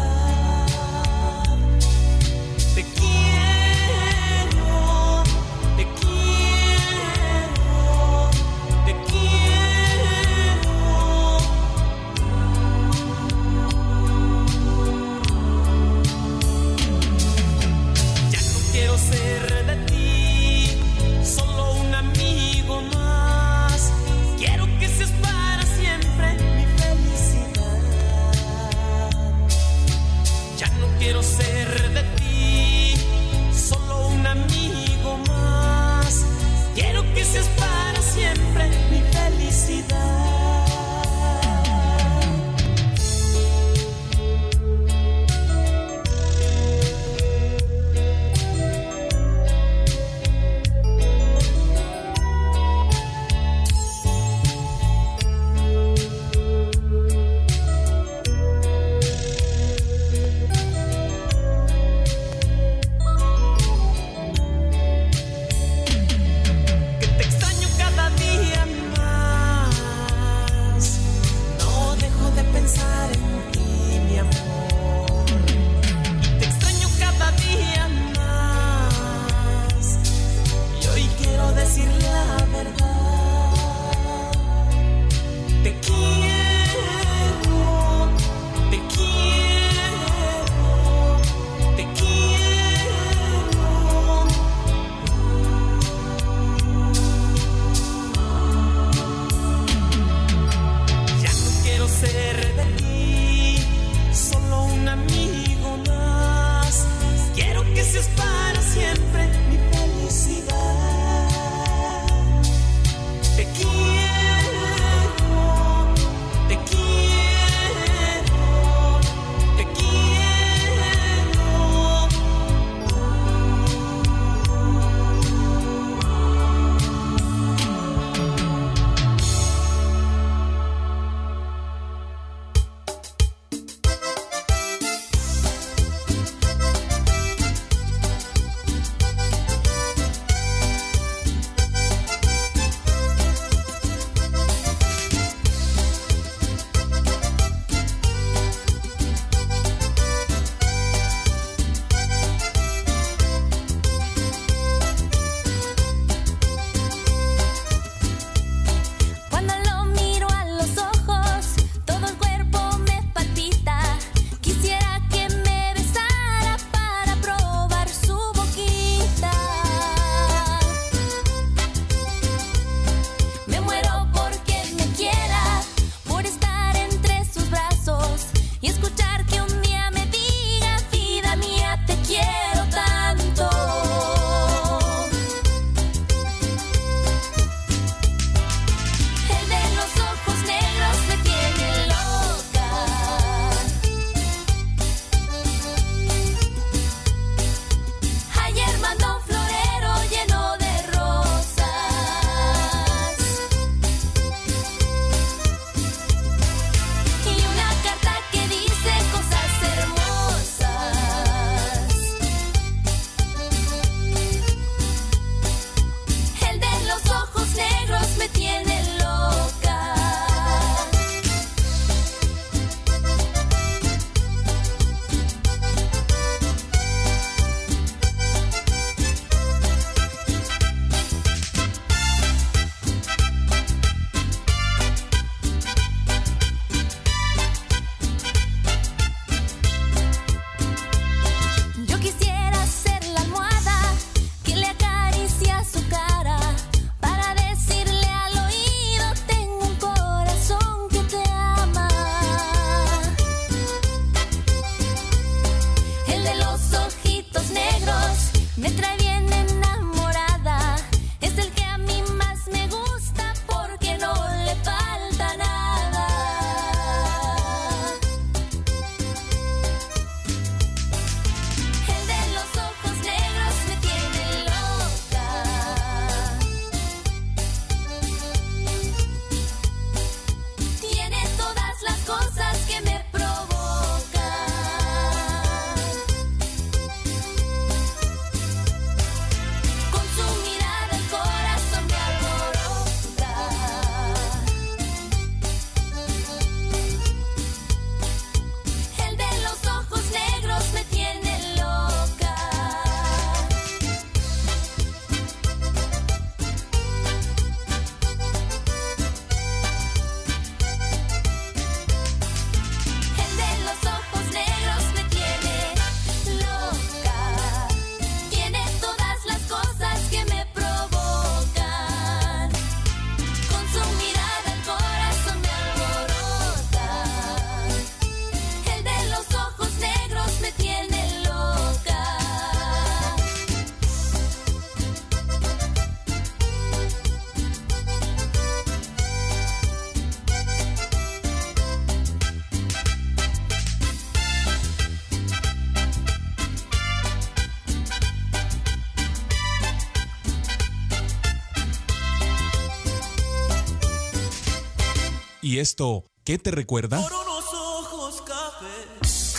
esto, ¿qué te recuerda? Por unos ojos cafés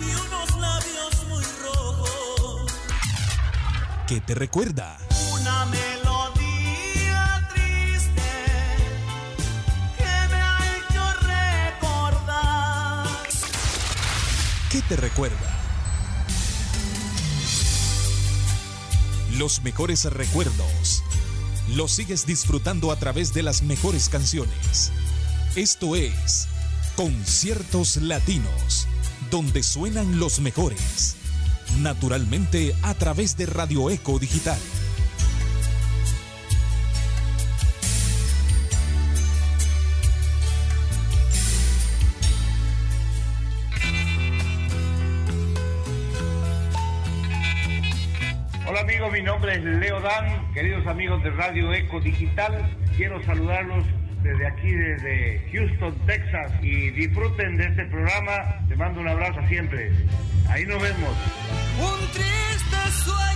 y unos labios muy rojos. ¿Qué te recuerda? Una melodía triste que me ha hecho recordar. ¿Qué te recuerda? Los mejores recuerdos lo sigues disfrutando a través de las mejores canciones. Esto es Conciertos Latinos, donde suenan los mejores. Naturalmente a través de Radio Eco Digital queridos amigos de Radio Eco Digital, quiero saludarlos desde aquí, desde Houston, Texas, y disfruten de este programa. Te mando un abrazo siempre. Ahí nos vemos. Un triste sueño,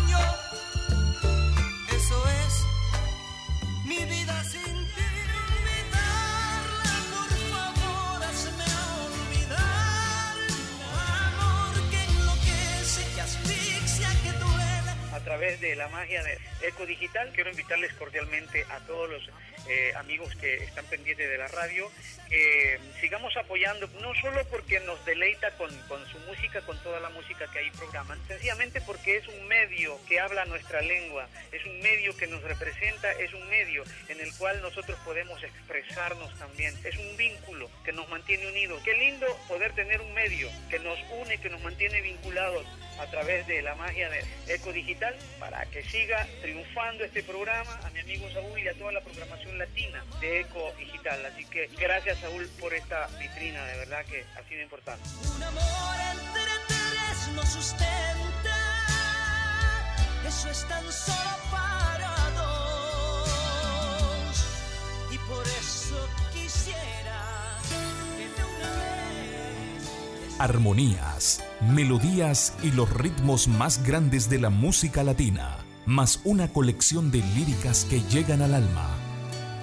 la magia de Eco Digital. Quiero invitarles cordialmente a todos los eh, amigos que están pendientes de la radio que sigamos apoyando, no solo porque nos deleita con, con su música, con toda la música que ahí programan, sencillamente porque es un medio que habla nuestra lengua, es un medio que nos representa, es un medio en el cual nosotros podemos expresarnos también, es un vínculo que nos mantiene unidos. Qué lindo poder tener un medio que nos une, que nos mantiene vinculados a través de la magia de Eco Digital para que siga triunfando este programa a mi amigo Saúl y a toda la programación latina de Eco Digital. Así que gracias Saúl por esta vitrina, de verdad que ha sido importante. Un amor entre tres nos sustenta. Eso es tan solo para dos. Y por eso quisiera que de una vez. Armonías, melodías y los ritmos más grandes de la música latina, más una colección de líricas que llegan al alma.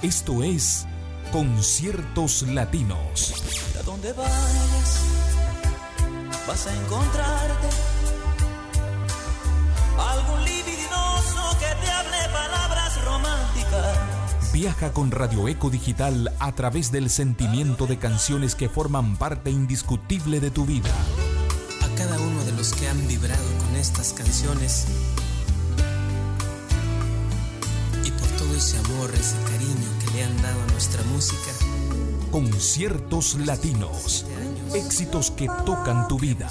Esto es Conciertos Latinos. A donde vayas, vas a encontrarte algún libidinoso que te hable palabras románticas. Viaja con Radio Eco Digital a través del sentimiento de canciones que forman parte indiscutible de tu vida. A cada uno de los que han vibrado con estas canciones y por todo ese amor, ese cariño que le han dado a nuestra música. Conciertos Latinos. Éxitos que tocan tu vida.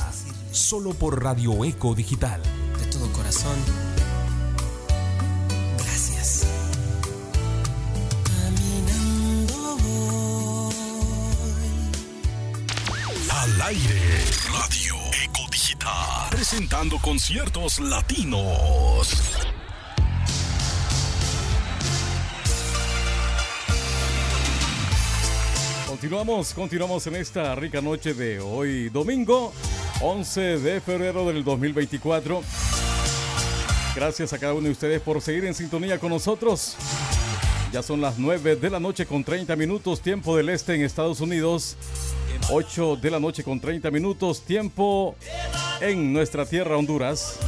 Solo por Radio Eco Digital. De todo corazón. Gracias. Caminando Al aire. Radio Eco Digital. Presentando conciertos latinos. Continuamos, continuamos en esta rica noche de hoy domingo, 11 de febrero del 2024. Gracias a cada uno de ustedes por seguir en sintonía con nosotros. Ya son las 9 de la noche con 30 minutos, tiempo del este en Estados Unidos. 8 de la noche con 30 minutos, tiempo en nuestra tierra Honduras.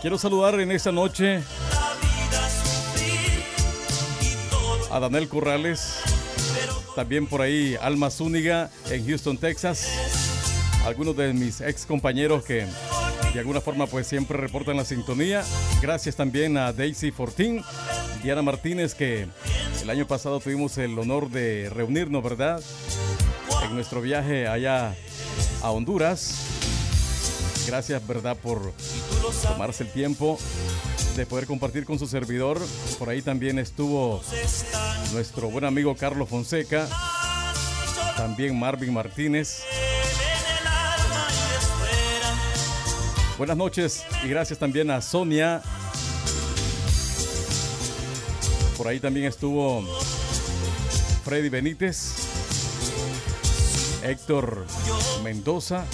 Quiero saludar en esta noche a Daniel Corrales, también por ahí Alma Zúñiga en Houston, Texas. Algunos de mis ex compañeros que de alguna forma pues siempre reportan la sintonía. Gracias también a Daisy Fortín, Diana Martínez que el año pasado tuvimos el honor de reunirnos, ¿verdad? En nuestro viaje allá a Honduras. Gracias, ¿verdad? Por tomarse el tiempo de poder compartir con su servidor. Por ahí también estuvo nuestro buen amigo Carlos Fonseca, también Marvin Martínez. Buenas noches y gracias también a Sonia. Por ahí también estuvo Freddy Benítez, Héctor Mendoza.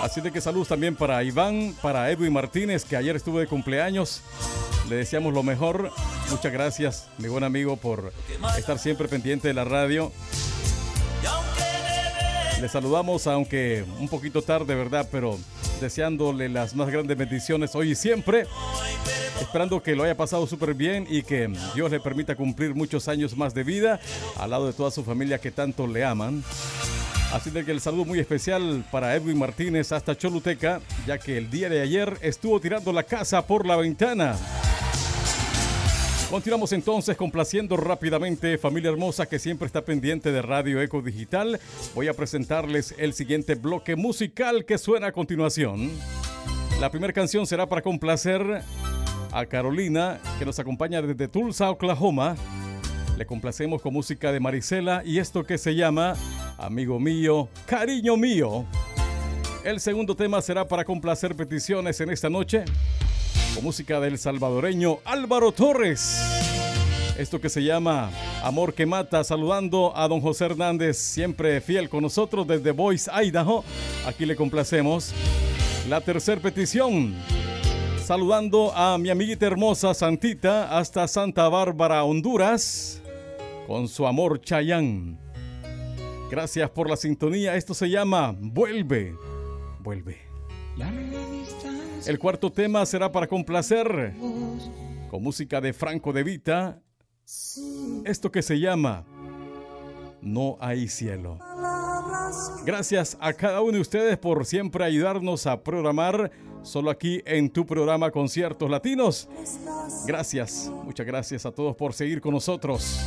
Así de que saludos también para Iván, para Edwin Martínez, que ayer estuvo de cumpleaños. Le deseamos lo mejor. Muchas gracias, mi buen amigo, por estar siempre pendiente de la radio. Le saludamos, aunque un poquito tarde, ¿verdad? Pero deseándole las más grandes bendiciones hoy y siempre. Esperando que lo haya pasado súper bien y que Dios le permita cumplir muchos años más de vida al lado de toda su familia que tanto le aman. Así de que el saludo muy especial para Edwin Martínez hasta Choluteca, ya que el día de ayer estuvo tirando la casa por la ventana. Continuamos entonces complaciendo rápidamente, familia hermosa que siempre está pendiente de Radio Eco Digital. Voy a presentarles el siguiente bloque musical que suena a continuación. La primera canción será para complacer a Carolina, que nos acompaña desde Tulsa, Oklahoma. Le complacemos con música de Marisela y esto que se llama Amigo mío, cariño mío. El segundo tema será para complacer peticiones en esta noche con música del salvadoreño Álvaro Torres. Esto que se llama Amor que Mata, saludando a don José Hernández, siempre fiel con nosotros desde Boise, Idaho. Aquí le complacemos. La tercera petición, saludando a mi amiguita hermosa Santita hasta Santa Bárbara, Honduras, con su amor Chayán. Gracias por la sintonía. Esto se llama Vuelve, vuelve. El cuarto tema será para complacer con música de Franco de Vita. Esto que se llama No hay cielo. Gracias a cada uno de ustedes por siempre ayudarnos a programar solo aquí en tu programa Conciertos Latinos. Gracias, muchas gracias a todos por seguir con nosotros.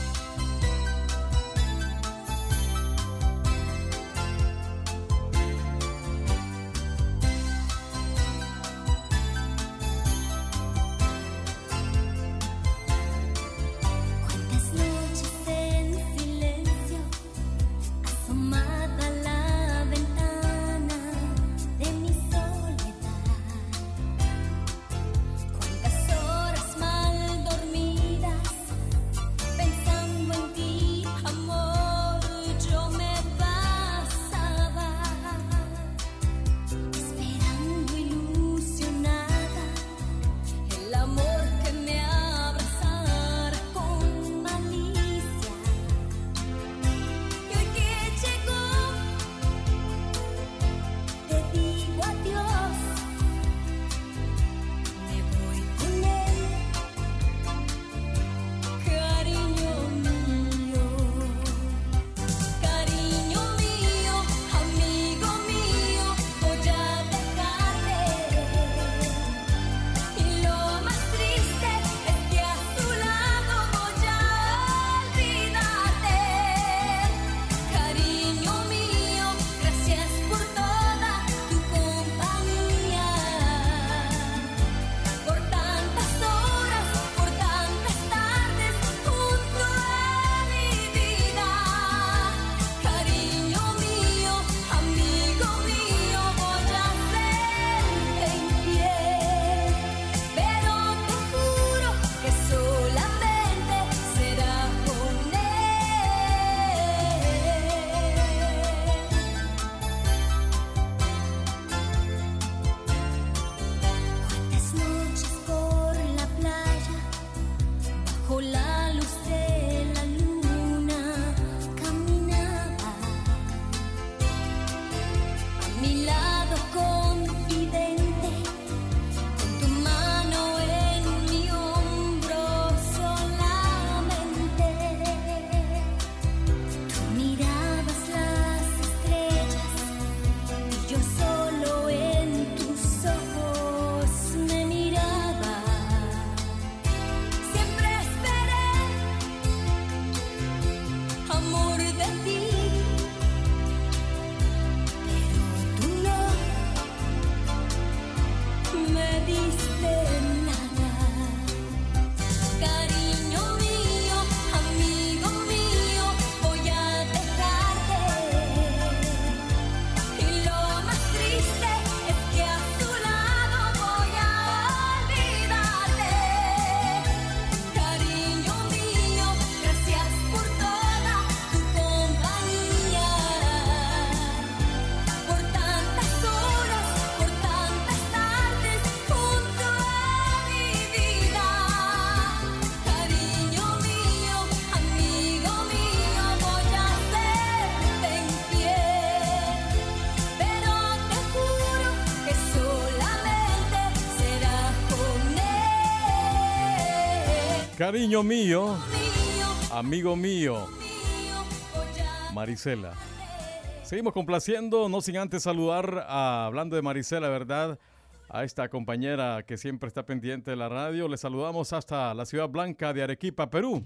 Cariño mío, amigo mío, Marisela. Seguimos complaciendo, no sin antes saludar, a- hablando de Marisela, ¿verdad? A esta compañera que siempre está pendiente de la radio. Le saludamos hasta la ciudad blanca de Arequipa, Perú.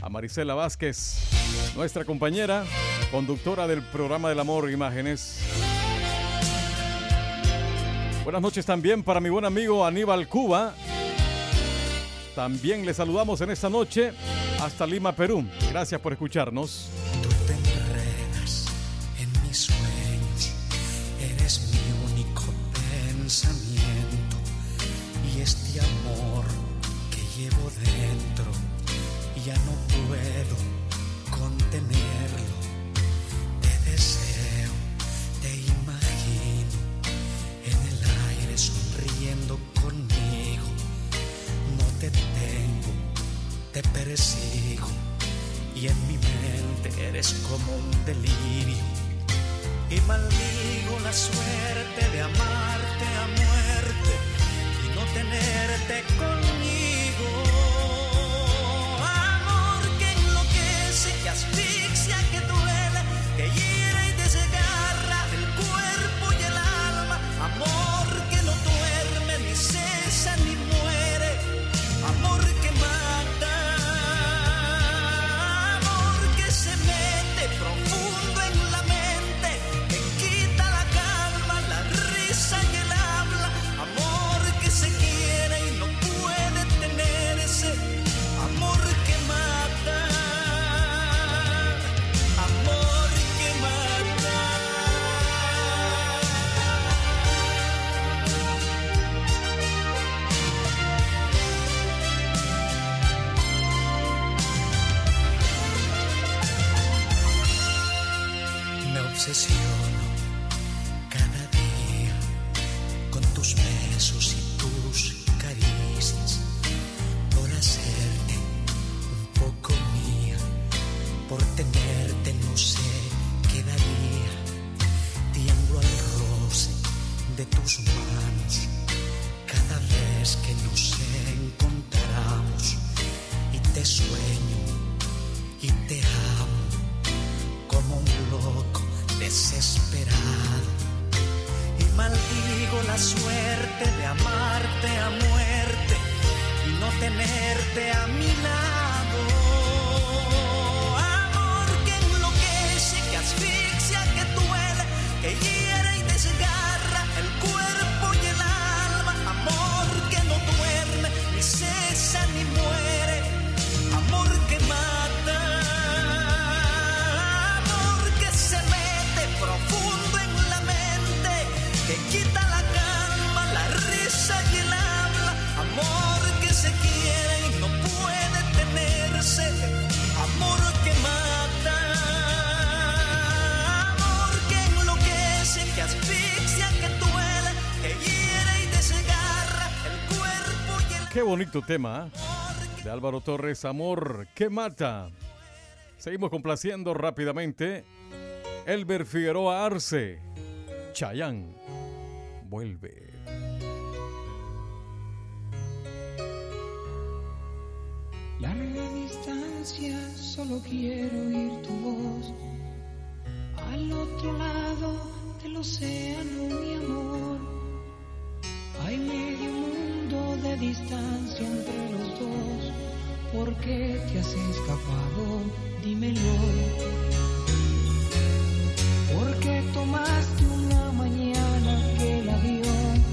A Marisela Vázquez, nuestra compañera, conductora del programa del amor Imágenes. Buenas noches también para mi buen amigo Aníbal Cuba. También le saludamos en esta noche hasta Lima, Perú. Gracias por escucharnos. Persigo y en mi mente eres como un delirio. Y maldigo la suerte de amarte a muerte y no tenerte conmigo. Maldigo la suerte de amarte a muerte y no tenerte a mi lado. Qué bonito tema ¿eh? de Álvaro Torres, Amor que mata. Seguimos complaciendo rápidamente. Elber Figueroa Arce, Chayán, vuelve. Larga distancia, solo quiero oír tu voz. Al otro lado del océano, mi amor. Hay medio mundo de distancia entre los dos. ¿Por qué te has escapado? Dímelo. ¿Por qué tomaste una mañana aquel avión?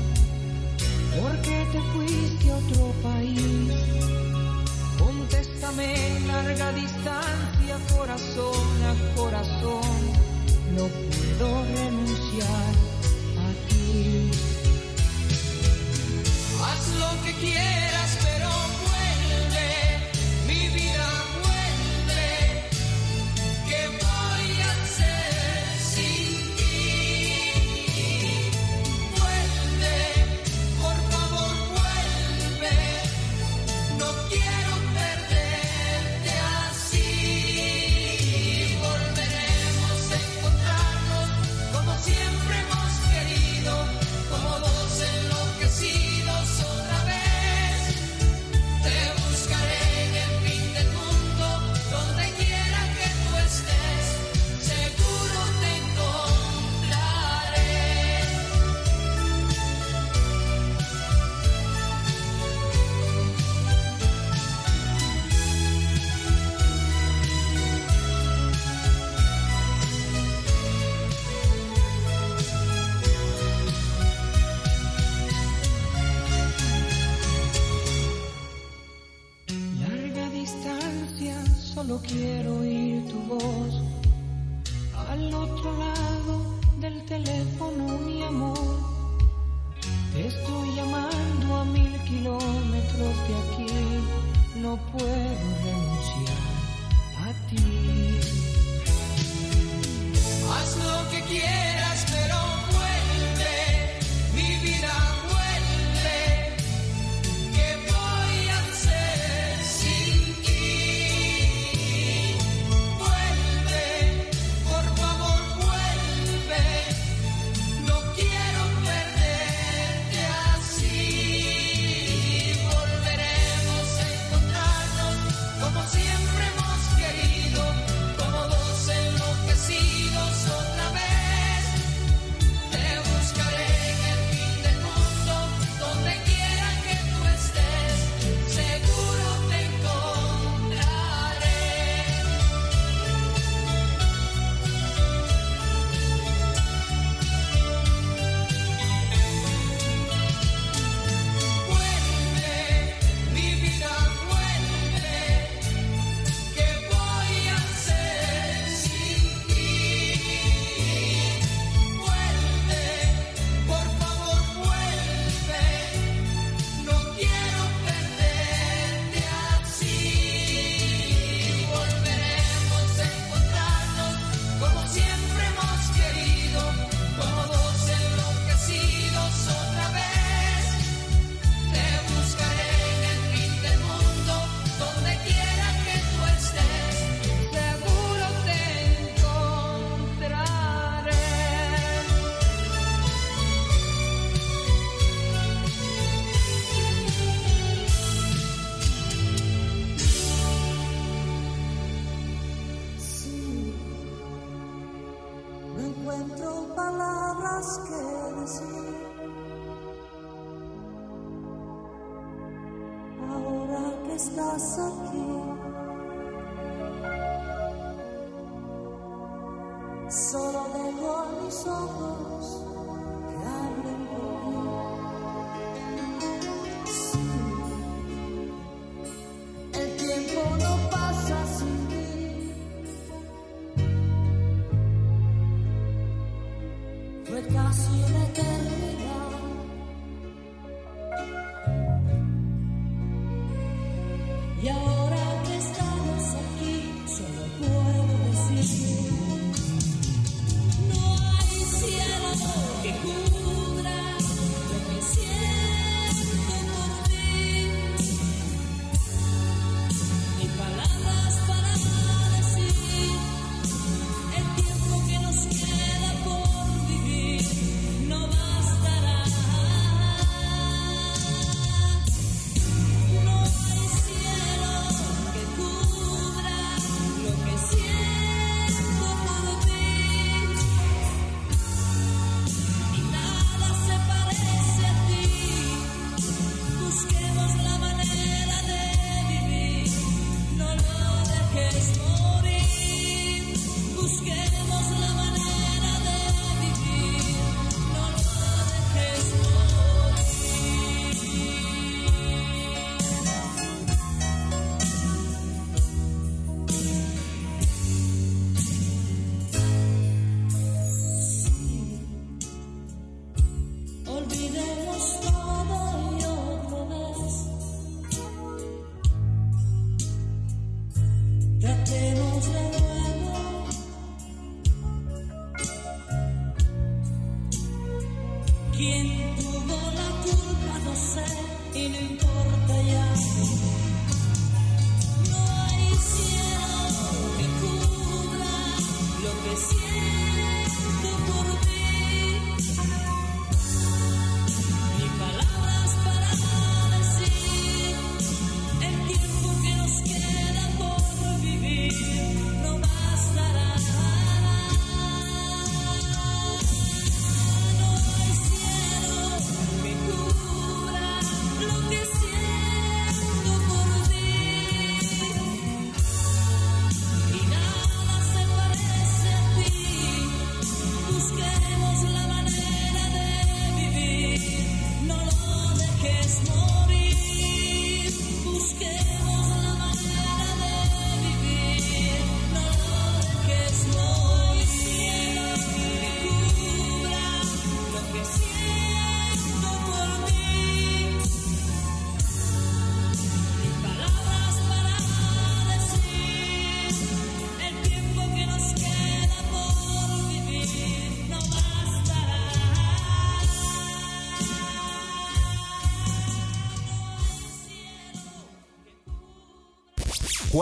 ¿Por qué te fuiste a otro país? Contéstame larga distancia, corazón a corazón. No puedo renunciar Haz lo que quieras, solo quiero oír tu voz. Al otro lado del teléfono, mi amor. Te estoy llamando a mil kilómetros de aquí, no puedo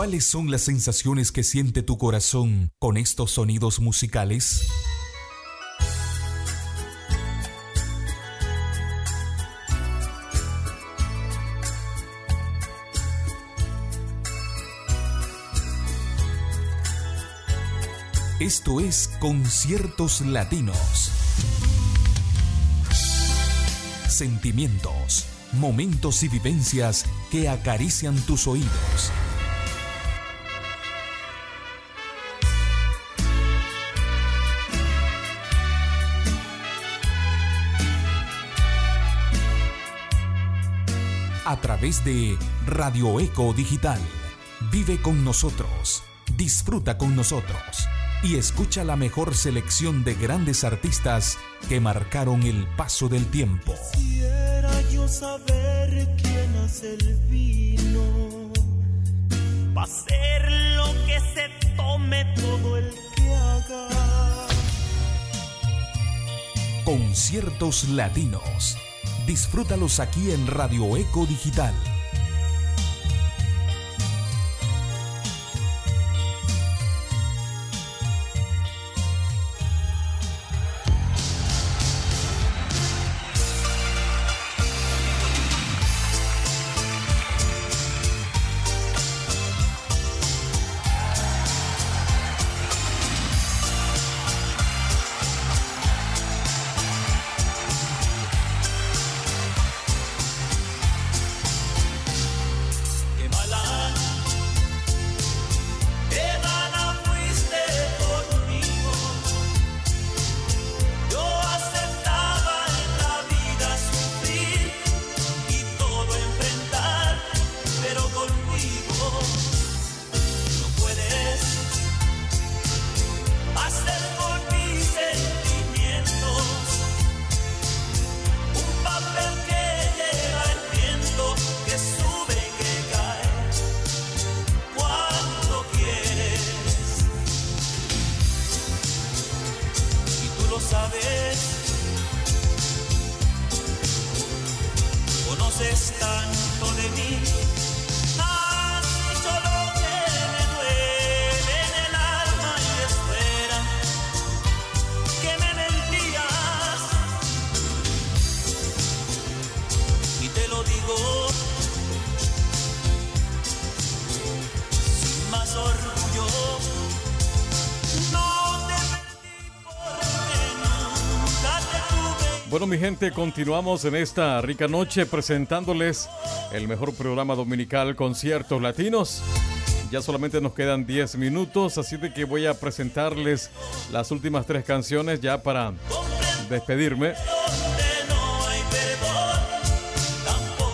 ¿Cuáles son las sensaciones que siente tu corazón con estos sonidos musicales? Esto es Conciertos Latinos. Sentimientos, momentos y vivencias que acarician tus oídos. Través de Radio Eco Digital. Vive con nosotros, disfruta con nosotros y escucha la mejor selección de grandes artistas que marcaron el paso del tiempo. Quisiera yo saber quién hace el vino. Va a ser lo que se tome todo el que haga. Conciertos latinos. Disfrútalos aquí en Radio Eco Digital. Bueno, mi gente, continuamos en esta rica noche presentándoles el mejor programa dominical Conciertos Latinos. Ya solamente nos quedan 10 minutos, así de que voy a presentarles las últimas tres canciones ya para despedirme.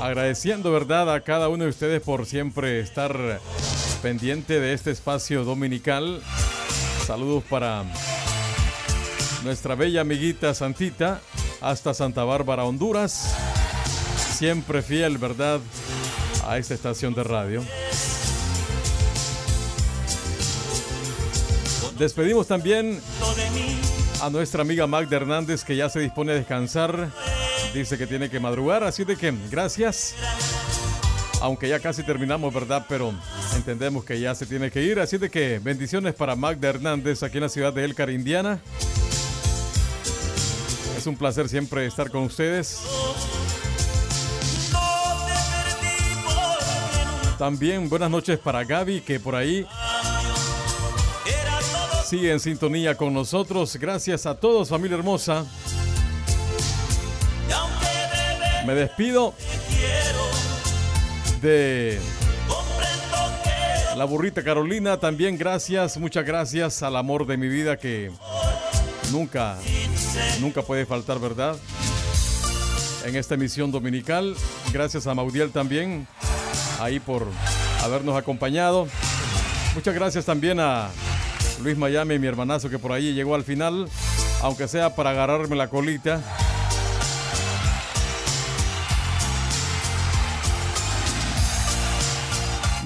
Agradeciendo, ¿verdad?, a cada uno de ustedes por siempre estar pendiente de este espacio dominical. Saludos para nuestra bella amiguita Santita hasta Santa Bárbara, Honduras. Siempre fiel, ¿verdad?, a esta estación de radio. Despedimos también a nuestra amiga Magda Hernández que ya se dispone a descansar. Dice que tiene que madrugar, así de que gracias. Aunque ya casi terminamos, ¿verdad? Pero entendemos que ya se tiene que ir. Así de que bendiciones para Magda Hernández aquí en la ciudad de Elcar, Indiana. Un placer siempre estar con ustedes. También buenas noches para Gaby, que por ahí sigue en sintonía con nosotros. Gracias a todos, familia hermosa. Me despido de la burrita Carolina. También gracias, muchas gracias al amor de mi vida que nunca, nunca puede faltar, ¿verdad? En esta emisión dominical. Gracias a Maudiel también, ahí por habernos acompañado. Muchas gracias también a Luis Miami, mi hermanazo que por ahí llegó al final, aunque sea para agarrarme la colita.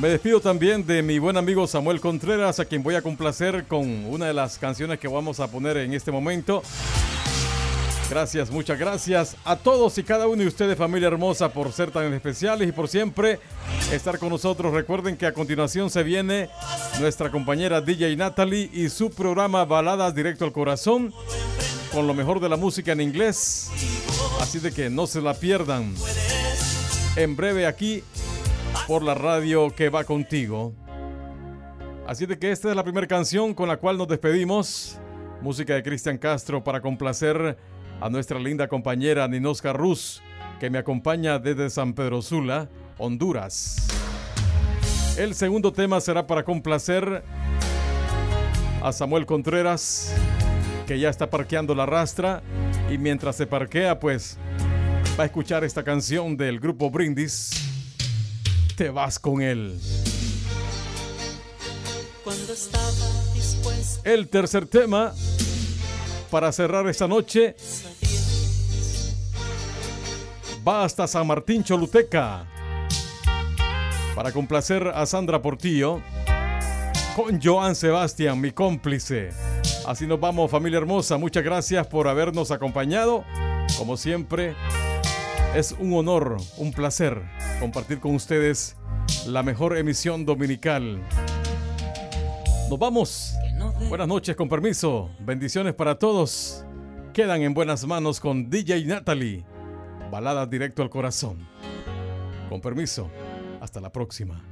Me despido también de mi buen amigo Samuel Contreras, a quien voy a complacer con una de las canciones que vamos a poner en este momento. Gracias, muchas gracias a todos y cada uno de ustedes, familia hermosa, por ser tan especiales y por siempre estar con nosotros. Recuerden que a continuación se viene nuestra compañera DJ Natalie y su programa Baladas Directo al Corazón con lo mejor de la música en inglés. Así de que no se la pierdan. En breve aquí por la radio que va contigo. Así de que esta es la primera canción con la cual nos despedimos. Música de Cristian Castro para complacer a nuestra linda compañera Ninosca Ruz, que me acompaña desde San Pedro Sula, Honduras. El segundo tema será para complacer a Samuel Contreras, que ya está parqueando la rastra y mientras se parquea, pues va a escuchar esta canción del grupo Brindis. Te vas con él. Cuando estaba dispuesto El tercer tema para cerrar esta noche va hasta San Martín Choluteca para complacer a Sandra Portillo con Joan Sebastián, mi cómplice. Así nos vamos, familia hermosa. Muchas gracias por habernos acompañado. Como siempre, es un honor, un placer compartir con ustedes la mejor emisión dominical. Nos vamos. Buenas noches, con permiso. Bendiciones para todos. Quedan en buenas manos con DJ Natalie. Balada directo al corazón. Con permiso. Hasta la próxima.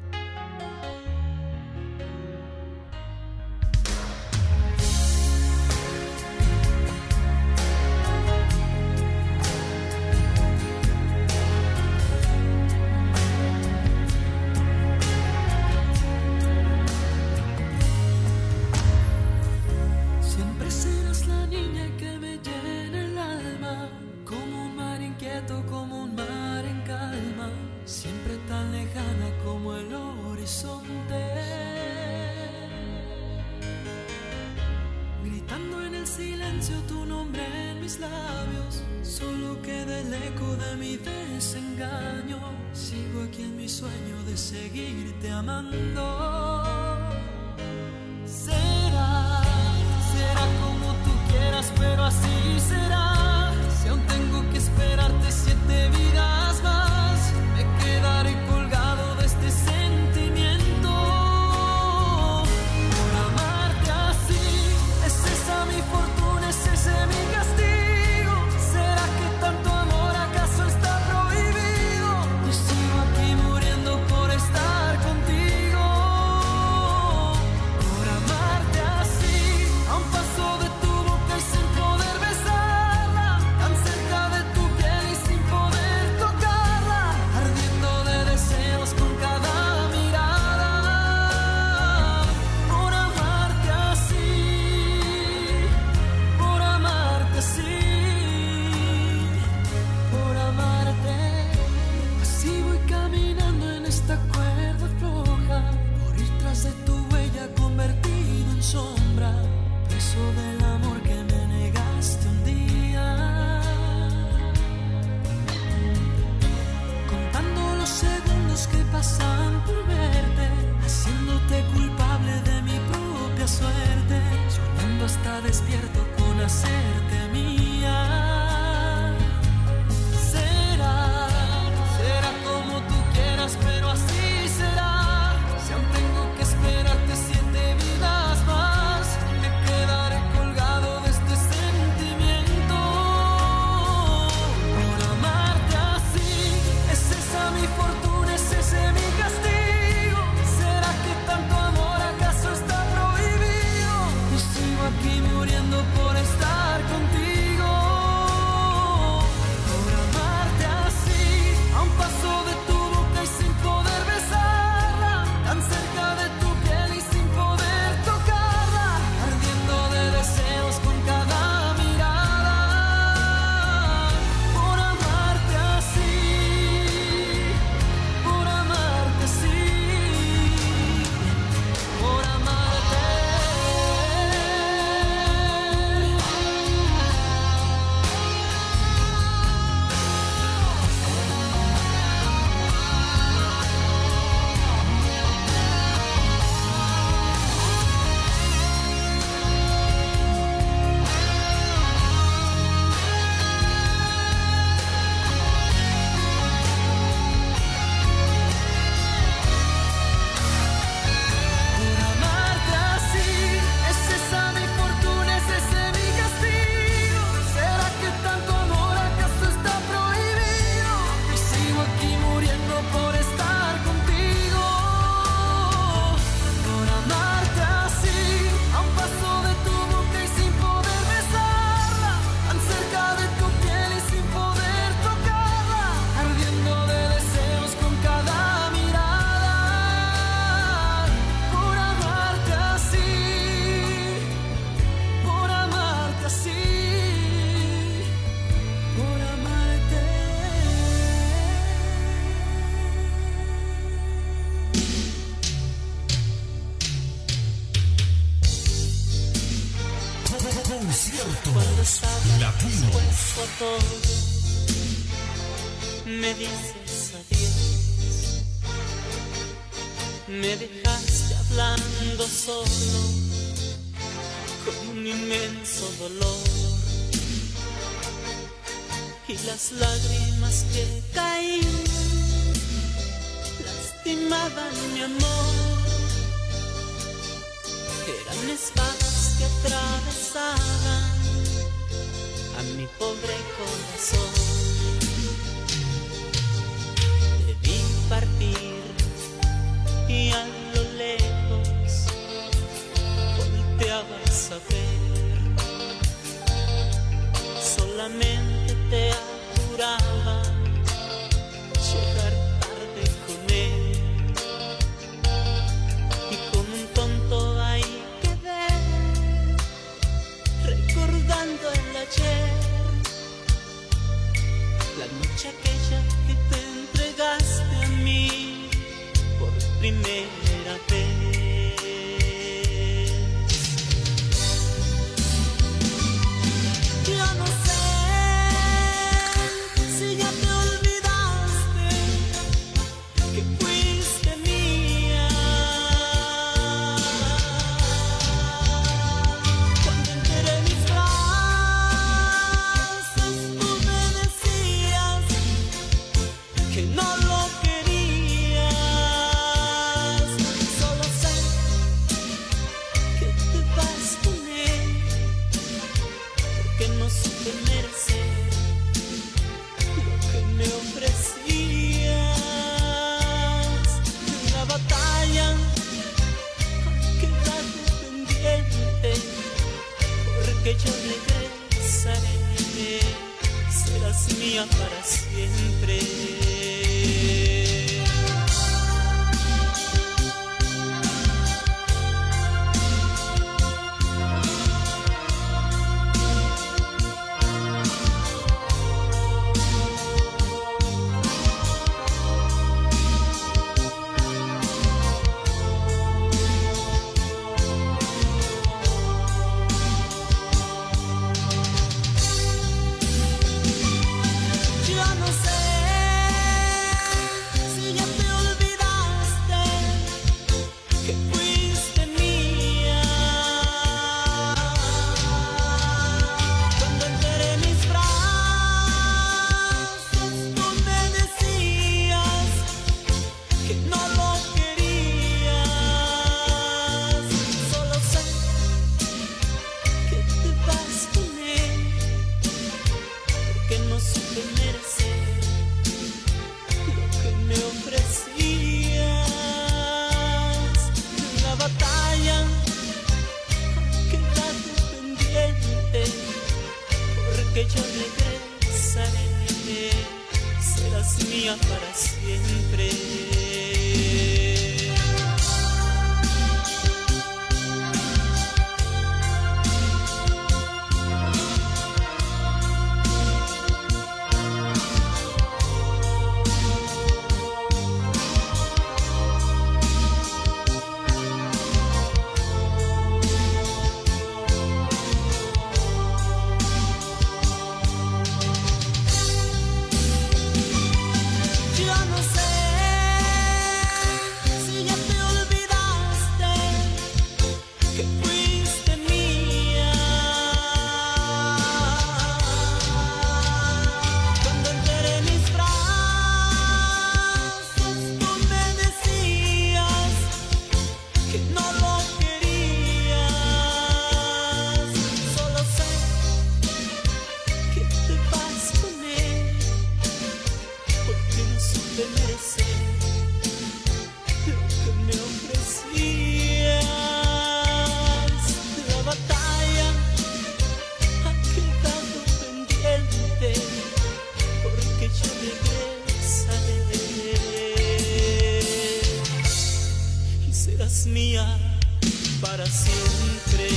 para siempre.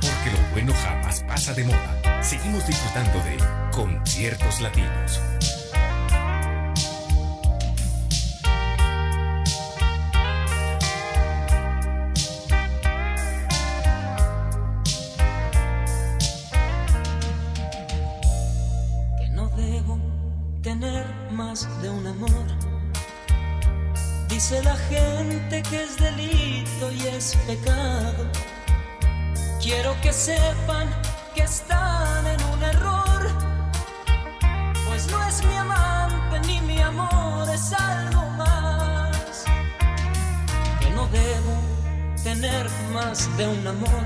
Porque lo bueno jamás pasa de moda. Seguimos disfrutando de conciertos latinos. Sepan que están en un error. Pues no es mi amante ni mi amor, es algo más. Que no debo tener más de un amor.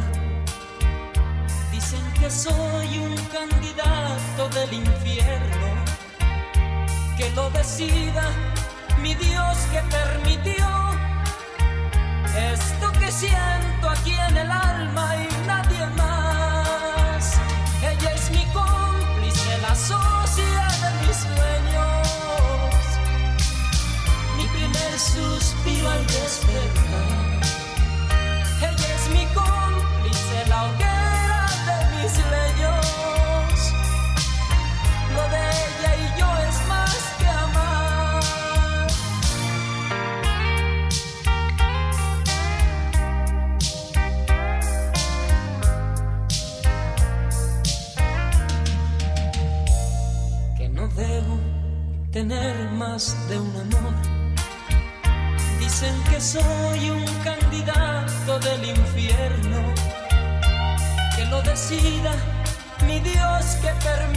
Dicen que soy un candidato del infierno. Que lo decida mi Dios que permitió esto que siento aquí en el alma al Dios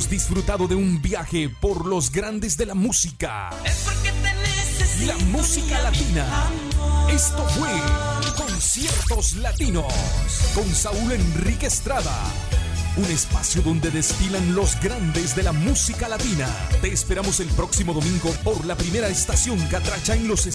Hemos disfrutado de un viaje por los grandes de la música. La música latina. Esto fue Conciertos Latinos con Saúl Enrique Estrada. Un espacio donde desfilan los grandes de la música latina. Te esperamos el próximo domingo por la primera estación Catracha en los